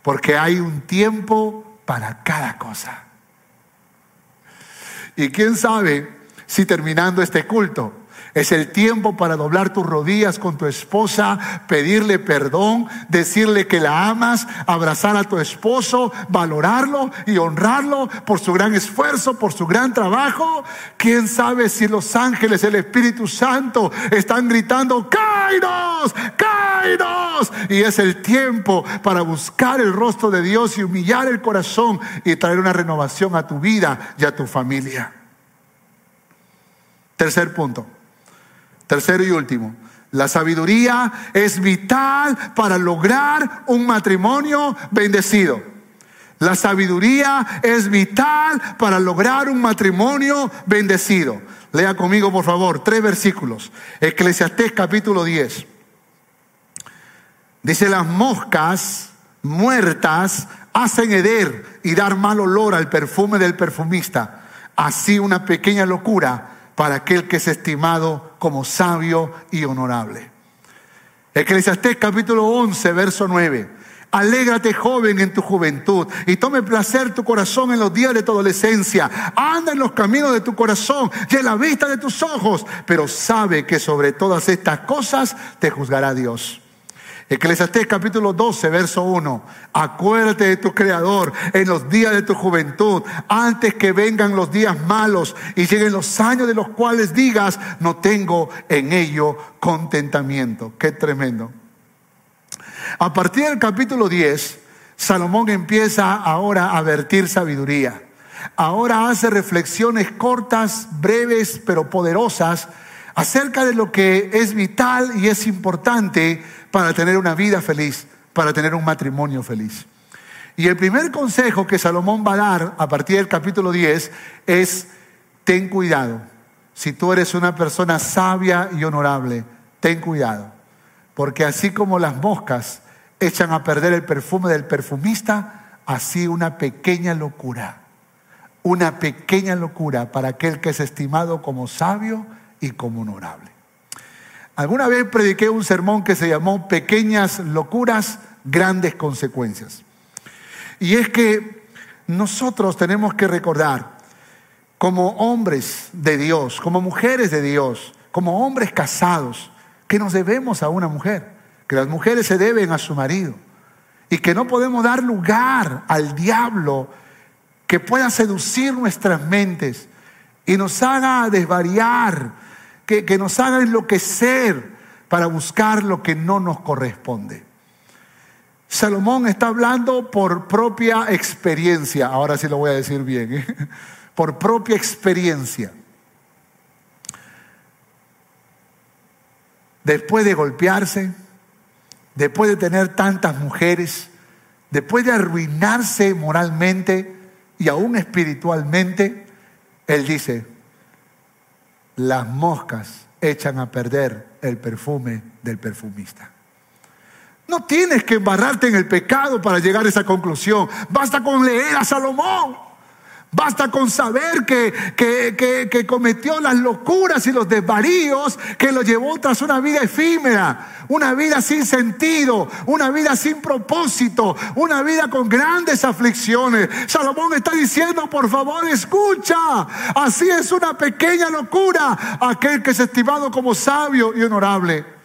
Porque hay un tiempo para cada cosa. Y quién sabe si terminando este culto es el tiempo para doblar tus rodillas con tu esposa, pedirle perdón, decirle que la amas, abrazar a tu esposo, valorarlo y honrarlo por su gran esfuerzo, por su gran trabajo. ¿Quién sabe si los ángeles, el Espíritu Santo están gritando, ¡Kairos! ¡Kairos! Y es el tiempo para buscar el rostro de Dios y humillar el corazón y traer una renovación a tu vida y a tu familia. Tercer punto. Tercero y último, la sabiduría es vital para lograr un matrimonio bendecido. La sabiduría es vital para lograr un matrimonio bendecido. Lea conmigo, por favor, tres versículos. Eclesiastés capítulo 10. Dice, las moscas muertas hacen heder y dar mal olor al perfume del perfumista. Así una pequeña locura para aquel que es estimado como sabio y honorable. Eclesiastés capítulo 11, verso 9. Alégrate joven en tu juventud y tome placer tu corazón en los días de tu adolescencia. Anda en los caminos de tu corazón y en la vista de tus ojos, pero sabe que sobre todas estas cosas te juzgará Dios. Eclesiastés capítulo 12, verso 1. Acuérdate de tu Creador en los días de tu juventud, antes que vengan los días malos y lleguen los años de los cuales digas, no tengo en ello contentamiento. Qué tremendo. A partir del capítulo 10, Salomón empieza ahora a vertir sabiduría. Ahora hace reflexiones cortas, breves, pero poderosas acerca de lo que es vital y es importante para tener una vida feliz, para tener un matrimonio feliz. Y el primer consejo que Salomón va a dar a partir del capítulo 10 es, ten cuidado. Si tú eres una persona sabia y honorable, ten cuidado. Porque así como las moscas echan a perder el perfume del perfumista, así una pequeña locura, una pequeña locura para aquel que es estimado como sabio y como honorable. Alguna vez prediqué un sermón que se llamó Pequeñas locuras, grandes consecuencias. Y es que nosotros tenemos que recordar, como hombres de Dios, como mujeres de Dios, como hombres casados, que nos debemos a una mujer, que las mujeres se deben a su marido y que no podemos dar lugar al diablo que pueda seducir nuestras mentes y nos haga desvariar que, nos haga enloquecer para buscar lo que no nos corresponde. Salomón está hablando por propia experiencia, ahora sí lo voy a decir bien, ¿eh? por propia experiencia. Después de golpearse, después de tener tantas mujeres, después de arruinarse moralmente y aún espiritualmente, él dice, las moscas echan a perder el perfume del perfumista. No tienes que embarrarte en el pecado para llegar a esa conclusión. Basta con leer a Salomón. Basta con saber que, que, cometió las locuras y los desvaríos que lo llevó tras una vida efímera, una vida sin sentido, una vida sin propósito, una vida con grandes aflicciones. Salomón está diciendo, por favor, escucha, así es una pequeña locura aquel que es estimado como sabio y honorable.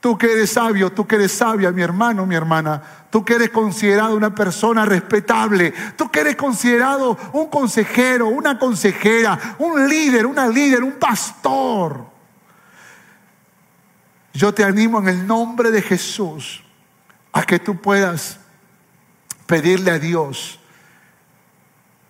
Tú que eres sabio, tú que eres sabia, mi hermano, mi hermana, tú que eres considerado una persona respetable, tú que eres considerado un consejero, una consejera, un líder, una líder, un pastor. Yo te animo en el nombre de Jesús a que tú puedas pedirle a Dios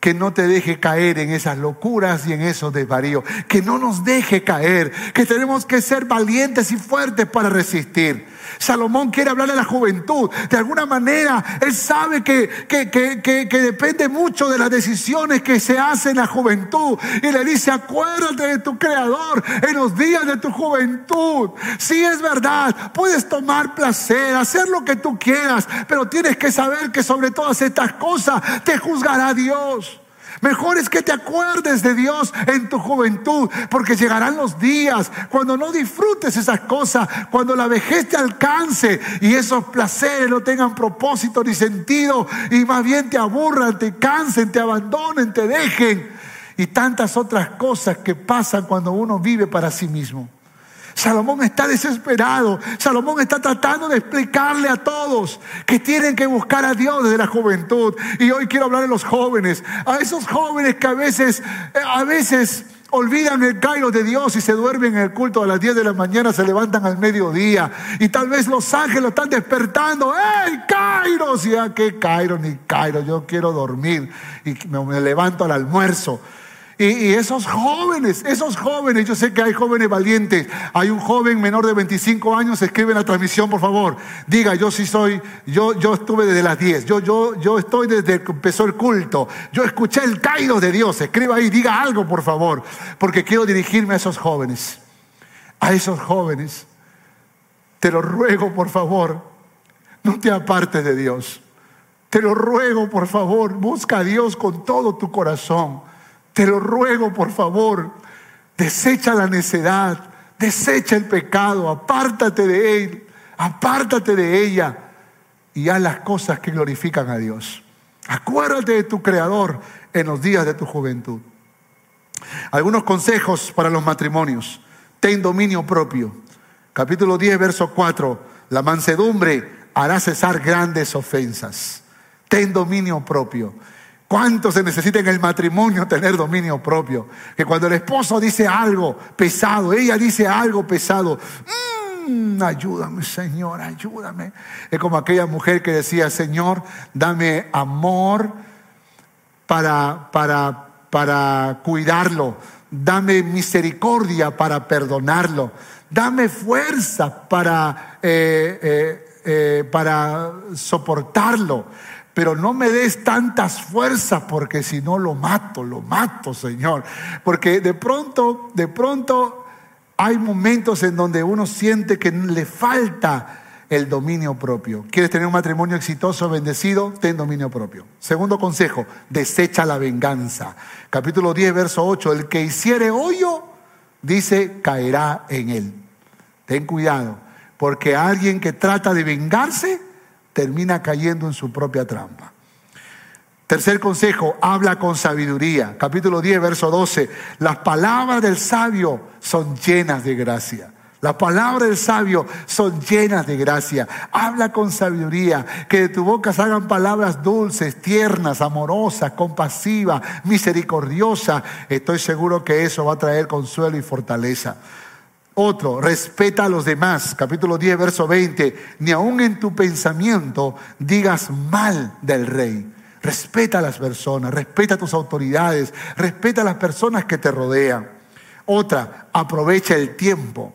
que no te deje caer en esas locuras y en esos desvaríos, que no nos deje caer, que tenemos que ser valientes y fuertes para resistir. Salomón quiere hablar de la juventud. De alguna manera, él sabe que, que, que, que, depende mucho de las decisiones que se hacen en la juventud. Y le dice, acuérdate de tu creador en los días de tu juventud. Si es verdad, puedes tomar placer, hacer lo que tú quieras, pero tienes que saber que sobre todas estas cosas te juzgará Dios. Mejor es que te acuerdes de Dios en tu juventud, porque llegarán los días cuando no disfrutes esas cosas, cuando la vejez te alcance y esos placeres no tengan propósito ni sentido y más bien te aburran, te cansen, te abandonen, te dejen y tantas otras cosas que pasan cuando uno vive para sí mismo. Salomón está desesperado. Salomón está tratando de explicarle a todos que tienen que buscar a Dios desde la juventud. Y hoy quiero hablar de los jóvenes, a esos jóvenes que a veces, eh, a veces olvidan el Cairo de Dios y se duermen en el culto a las 10 de la mañana, se levantan al mediodía y tal vez los ángeles están despertando. ¡Ey, Cairo! Si qué Cairo ni Cairo, yo quiero dormir y me levanto al almuerzo. Y, esos jóvenes, esos jóvenes, yo sé que hay jóvenes valientes. Hay un joven menor de 25 años, escribe en la transmisión, por favor. Diga, yo sí soy, yo, yo estuve desde las 10, yo, yo, yo estoy desde que empezó el culto. Yo escuché el caído de Dios. Escriba ahí, diga algo, por favor. Porque quiero dirigirme a esos jóvenes. A esos jóvenes. Te lo ruego, por favor, no te apartes de Dios. Te lo ruego, por favor, busca a Dios con todo tu corazón. Te lo ruego, por favor, desecha la necedad, desecha el pecado, apártate de él, apártate de ella y haz las cosas que glorifican a Dios. Acuérdate de tu Creador en los días de tu juventud. Algunos consejos para los matrimonios. Ten dominio propio. Capítulo 10, verso 4. La mansedumbre hará cesar grandes ofensas. Ten dominio propio. ¿Cuánto se necesita en el matrimonio tener dominio propio? Que cuando el esposo dice algo pesado, ella dice algo pesado, mmm, ayúdame Señor, ayúdame. Es como aquella mujer que decía, Señor, dame amor para, para, para cuidarlo, dame misericordia para perdonarlo, dame fuerza para, eh, eh, eh, para soportarlo pero no me des tantas fuerzas porque si no lo mato, lo mato, Señor. Porque de pronto, de pronto hay momentos en donde uno siente que le falta el dominio propio. ¿Quieres tener un matrimonio exitoso, bendecido? Ten dominio propio. Segundo consejo, desecha la venganza. Capítulo 10, verso 8, el que hiciere hoyo, dice, caerá en él. Ten cuidado, porque alguien que trata de vengarse, termina cayendo en su propia trampa. Tercer consejo, habla con sabiduría. Capítulo 10, verso 12. Las palabras del sabio son llenas de gracia. Las palabras del sabio son llenas de gracia. Habla con sabiduría. Que de tu boca salgan palabras dulces, tiernas, amorosas, compasivas, misericordiosas. Estoy seguro que eso va a traer consuelo y fortaleza. Otro, respeta a los demás. Capítulo 10, verso 20. Ni aun en tu pensamiento digas mal del rey. Respeta a las personas, respeta a tus autoridades, respeta a las personas que te rodean. Otra, aprovecha el tiempo.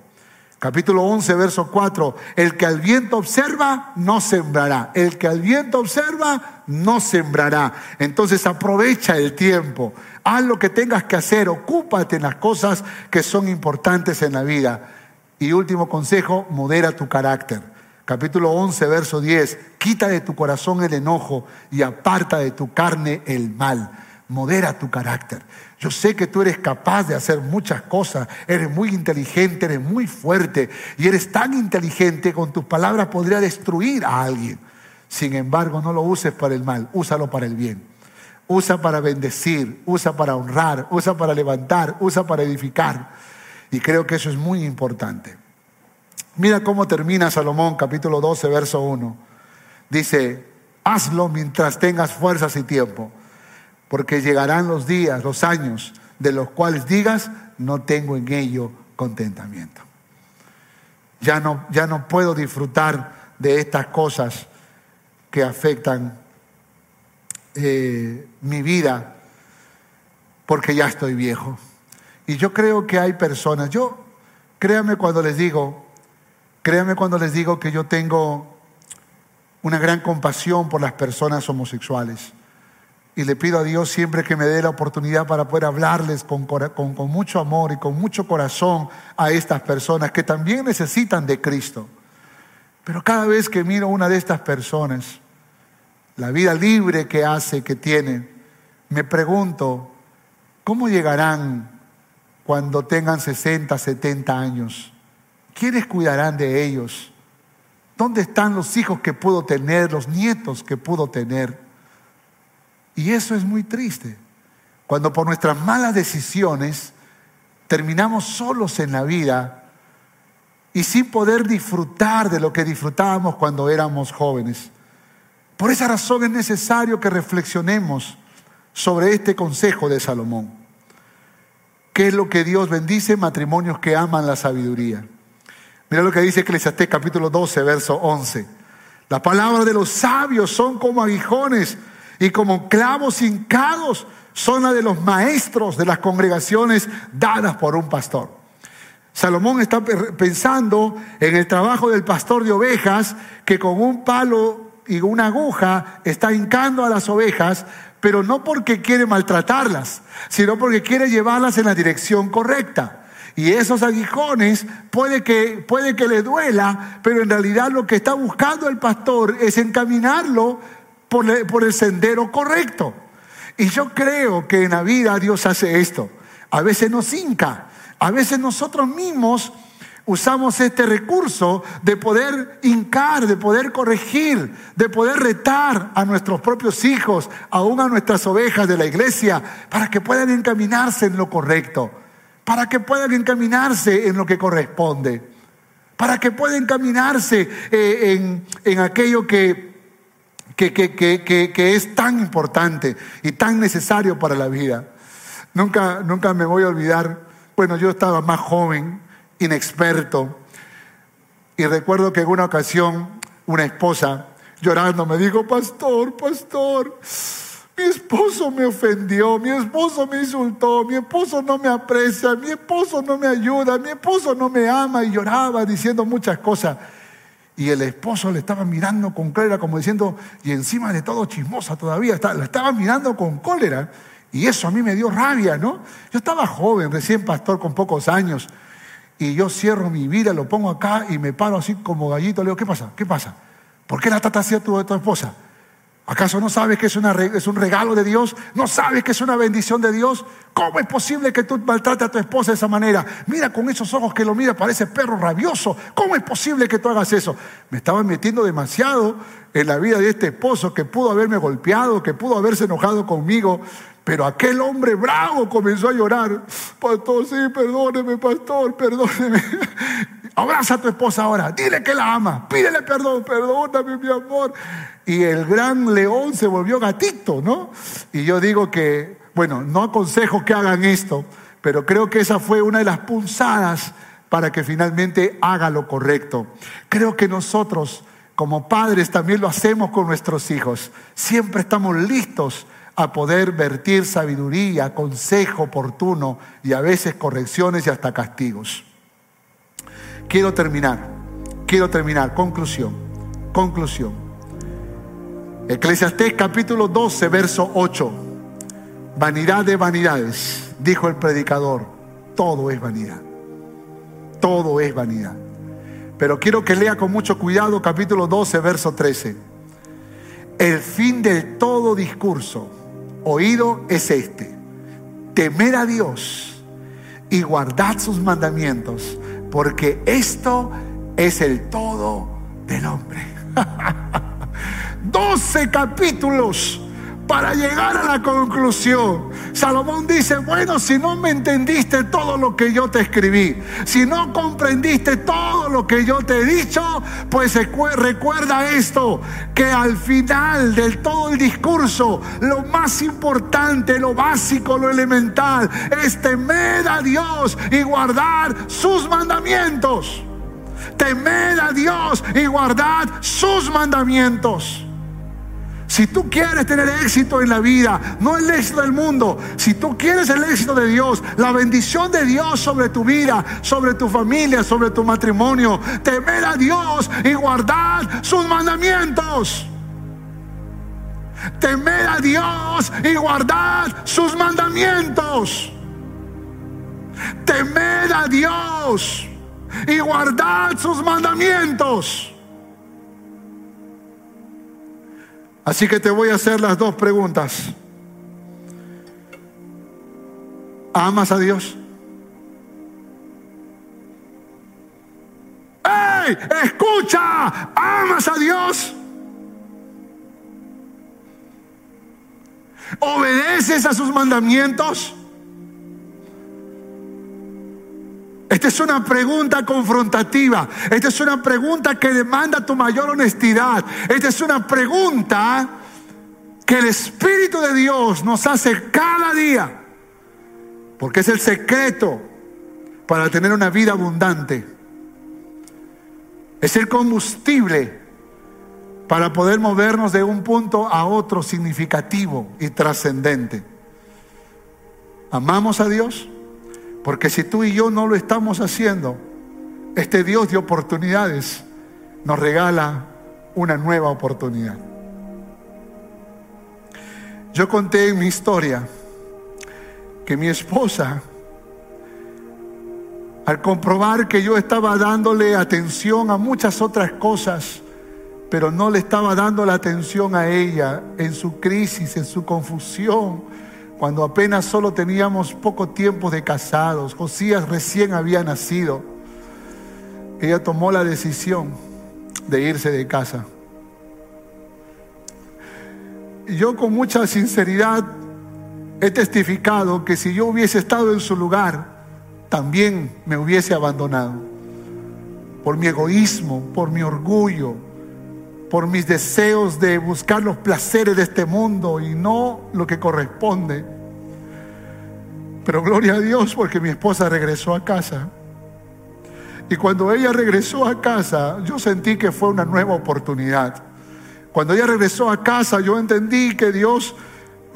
Capítulo 11, verso 4. El que al viento observa, no sembrará. El que al viento observa, no sembrará. Entonces aprovecha el tiempo. Haz lo que tengas que hacer. Ocúpate en las cosas que son importantes en la vida. Y último consejo, modera tu carácter. Capítulo 11, verso 10. Quita de tu corazón el enojo y aparta de tu carne el mal. Modera tu carácter. Yo sé que tú eres capaz de hacer muchas cosas, eres muy inteligente, eres muy fuerte y eres tan inteligente con tus palabras podría destruir a alguien. Sin embargo, no lo uses para el mal, úsalo para el bien. Usa para bendecir, usa para honrar, usa para levantar, usa para edificar. Y creo que eso es muy importante. Mira cómo termina Salomón capítulo 12, verso 1. Dice, hazlo mientras tengas fuerzas y tiempo porque llegarán los días, los años, de los cuales digas, no tengo en ello contentamiento. Ya no, ya no puedo disfrutar de estas cosas que afectan eh, mi vida porque ya estoy viejo. Y yo creo que hay personas, yo, créame cuando les digo, créame cuando les digo que yo tengo una gran compasión por las personas homosexuales. Y le pido a Dios siempre que me dé la oportunidad para poder hablarles con, con, mucho amor y con mucho corazón a estas personas que también necesitan de Cristo. Pero cada vez que miro una de estas personas, la vida libre que hace, que tiene, me pregunto, ¿cómo llegarán cuando tengan 60, 70 años? ¿Quiénes cuidarán de ellos? ¿Dónde están los hijos que pudo tener, los nietos que pudo tener? Y eso es muy triste. Cuando por nuestras malas decisiones terminamos solos en la vida y sin poder disfrutar de lo que disfrutábamos cuando éramos jóvenes. Por esa razón es necesario que reflexionemos sobre este consejo de Salomón. ¿Qué es lo que Dios bendice? Matrimonios que aman la sabiduría. Mira lo que dice Eclesiastés capítulo 12, verso 11. La palabra de los sabios son como aguijones y como clavos hincados son la de los maestros de las congregaciones dadas por un pastor. Salomón está pensando en el trabajo del pastor de ovejas que con un palo y una aguja está hincando a las ovejas, pero no porque quiere maltratarlas, sino porque quiere llevarlas en la dirección correcta. Y esos aguijones puede que, puede que le duela, pero en realidad lo que está buscando el pastor es encaminarlo por, el sendero correcto. Y yo creo que en la vida Dios hace esto. A veces nos hinca, a veces nosotros mismos usamos este recurso de poder hincar, de poder corregir, de poder retar a nuestros propios hijos, aún a nuestras ovejas de la iglesia, para que puedan encaminarse en lo correcto, para que puedan encaminarse en lo que corresponde, para que puedan encaminarse eh, en, en aquello que que, que, es tan importante y tan necesario para la vida. Nunca, nunca me voy a olvidar, bueno, yo estaba más joven, inexperto, y recuerdo que en una ocasión una esposa llorando me dijo, pastor, pastor, mi esposo me ofendió, mi esposo me insultó, mi esposo no me aprecia, mi esposo no me ayuda, mi esposo no me ama y lloraba diciendo muchas cosas. Y el esposo le estaba mirando con cólera, como diciendo, y encima de todo chismosa todavía, la estaba mirando con cólera. Y eso a mí me dio rabia, ¿no? Yo estaba joven, recién pastor con pocos años. Y yo cierro mi vida, lo pongo acá y me paro así como gallito. Le digo, ¿qué pasa? ¿Qué pasa? ¿Por qué la trata así a tu, tu esposa? ¿Acaso no sabes que es, una, es, un regalo de Dios? ¿No sabes que es una bendición de Dios? ¿Cómo es posible que tú maltrates a tu esposa de esa manera? Mira con esos ojos que lo mira, parece perro rabioso. ¿Cómo es posible que tú hagas eso? Me estaba metiendo demasiado en la vida de este esposo que pudo haberme golpeado, que pudo haberse enojado conmigo. Pero aquel hombre bravo comenzó a llorar. Pastor, sí, perdóneme, pastor, perdóneme. Abraza a tu esposa ahora, dile que la ama, pídele perdón, perdóname, mi amor y el gran león se volvió gatito, ¿no? Y yo digo que, bueno, no aconsejo que hagan esto, pero creo que esa fue una de las punzadas para que finalmente haga lo correcto. Creo que nosotros como padres también lo hacemos con nuestros hijos. Siempre estamos listos a poder vertir sabiduría, consejo oportuno y a veces correcciones y hasta castigos. Quiero terminar, quiero terminar, conclusión, conclusión. Eclesiastés capítulo 12, verso 8. Vanidad de vanidades, dijo el predicador, todo es vanidad, todo es vanidad. Pero quiero que lea con mucho cuidado capítulo 12, verso 13. El fin del todo discurso oído es este. Temer a Dios y guardad sus mandamientos, porque esto es el todo del hombre. 12 capítulos para llegar a la conclusión. Salomón dice, bueno, si no me entendiste todo lo que yo te escribí, si no comprendiste todo lo que yo te he dicho, pues recuerda esto, que al final del todo el discurso, lo más importante, lo básico, lo elemental, es temer a Dios y guardar sus mandamientos. Temer a Dios y guardar sus mandamientos. Si tú quieres tener éxito en la vida, no el éxito del mundo, si tú quieres el éxito de Dios, la bendición de Dios sobre tu vida, sobre tu familia, sobre tu matrimonio, temer a Dios y guardar sus mandamientos. Temer a Dios y guardar sus mandamientos. Temer a Dios y guardar sus mandamientos. Así que te voy a hacer las dos preguntas. ¿Amas a Dios? ¡Ey! Escucha, ¿amas a Dios? ¿Obedeces a sus mandamientos? Esta es una pregunta confrontativa. Esta es una pregunta que demanda tu mayor honestidad. Esta es una pregunta que el Espíritu de Dios nos hace cada día. Porque es el secreto para tener una vida abundante. Es el combustible para poder movernos de un punto a otro significativo y trascendente. ¿Amamos a Dios? Porque si tú y yo no lo estamos haciendo, este Dios de oportunidades nos regala una nueva oportunidad. Yo conté en mi historia que mi esposa, al comprobar que yo estaba dándole atención a muchas otras cosas, pero no le estaba dando la atención a ella en su crisis, en su confusión, cuando apenas solo teníamos poco tiempo de casados, Josías recién había nacido, ella tomó la decisión de irse de casa. Yo con mucha sinceridad he testificado que si yo hubiese estado en su lugar, también me hubiese abandonado. Por mi egoísmo, por mi orgullo, por mis deseos de buscar los placeres de este mundo y no lo que corresponde. Pero gloria a Dios porque mi esposa regresó a casa. Y cuando ella regresó a casa, yo sentí que fue una nueva oportunidad. Cuando ella regresó a casa, yo entendí que Dios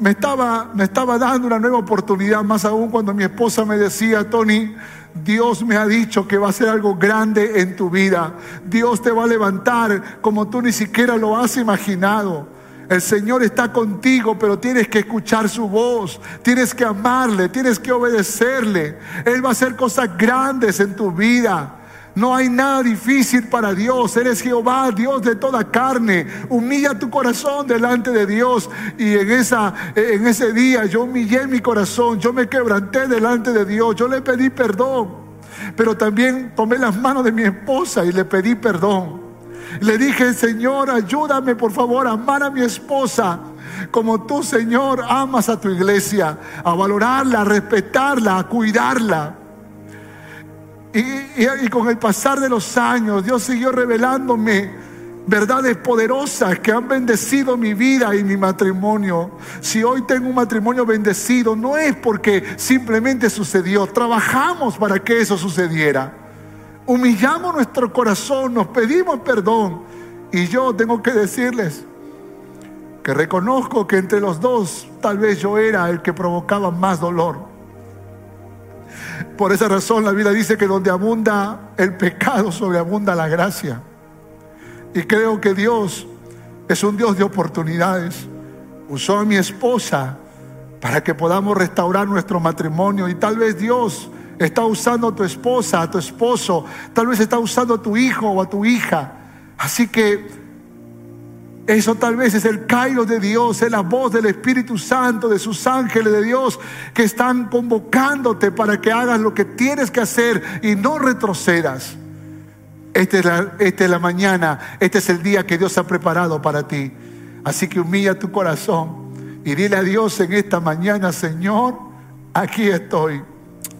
me estaba, me estaba dando una nueva oportunidad, más aún cuando mi esposa me decía, Tony, Dios me ha dicho que va a ser algo grande en tu vida. Dios te va a levantar como tú ni siquiera lo has imaginado. El Señor está contigo, pero tienes que escuchar su voz, tienes que amarle, tienes que obedecerle. Él va a hacer cosas grandes en tu vida. No hay nada difícil para Dios. Eres Jehová, Dios de toda carne. Humilla tu corazón delante de Dios. Y en, esa, en ese día yo humillé mi corazón. Yo me quebranté delante de Dios. Yo le pedí perdón. Pero también tomé las manos de mi esposa y le pedí perdón. Le dije, Señor, ayúdame por favor a amar a mi esposa como tú, Señor, amas a tu iglesia, a valorarla, a respetarla, a cuidarla. Y, con el pasar de los años, Dios siguió revelándome verdades poderosas que han bendecido mi vida y mi matrimonio. Si hoy tengo un matrimonio bendecido, no es porque simplemente sucedió, trabajamos para que eso sucediera. humillamos nuestro corazón, nos pedimos perdón. Y yo tengo que decirles que reconozco que entre los dos tal vez yo era el que provocaba más dolor. Por esa razón la Biblia dice que donde abunda el pecado, sobreabunda la gracia. Y creo que Dios es un Dios de oportunidades. Usó a mi esposa para que podamos restaurar nuestro matrimonio. Y tal vez Dios está usando a tu esposa, a tu esposo, tal vez está usando a tu hijo o a tu hija. Así que eso tal vez es el cairo de Dios, es la voz del Espíritu Santo, de sus ángeles de Dios, que están convocándote para que hagas lo que tienes que hacer y no retrocedas. Esta es, la, esta es la mañana, este es el día que Dios ha preparado para ti. Así que humilla tu corazón y dile a Dios en esta mañana, Señor, aquí estoy.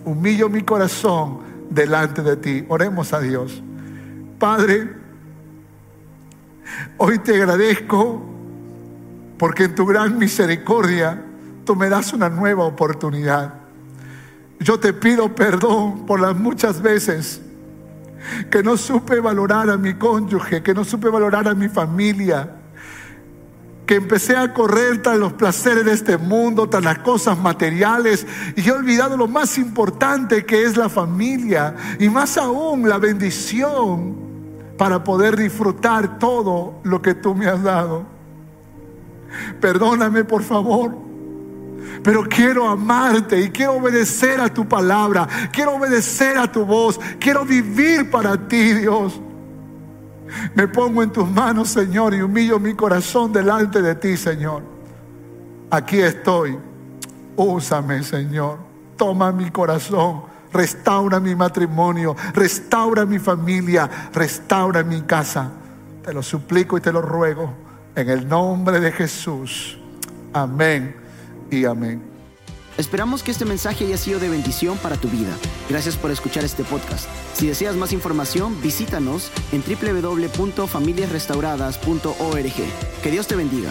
Humillo mi corazón delante de ti. Oremos a Dios. Padre, hoy te agradezco porque en tu gran misericordia tú me das una nueva oportunidad. Yo te pido perdón por las muchas veces que no supe valorar a mi cónyuge, que no supe valorar a mi familia, que empecé a correr tras los placeres de este mundo, tras las cosas materiales, y he olvidado lo más importante que es la familia, y más aún la bendición para poder disfrutar todo lo que tú me has dado. Perdóname, por favor pero quiero amarte y quiero obedecer a tu palabra, quiero obedecer a tu voz, quiero vivir para ti, Dios. Me pongo en tus manos, Señor, y humillo mi corazón delante de ti, Señor. Aquí estoy. Úsame, Señor. Toma mi corazón. Restaura mi matrimonio. Restaura mi familia. Restaura mi casa. Te lo suplico y te lo ruego. En el nombre de Jesús. Amén y amén. Esperamos que este mensaje haya sido de bendición para tu vida. Gracias por escuchar este podcast. Si deseas más información, visítanos en www.familiasrestauradas.org. Que Dios te bendiga.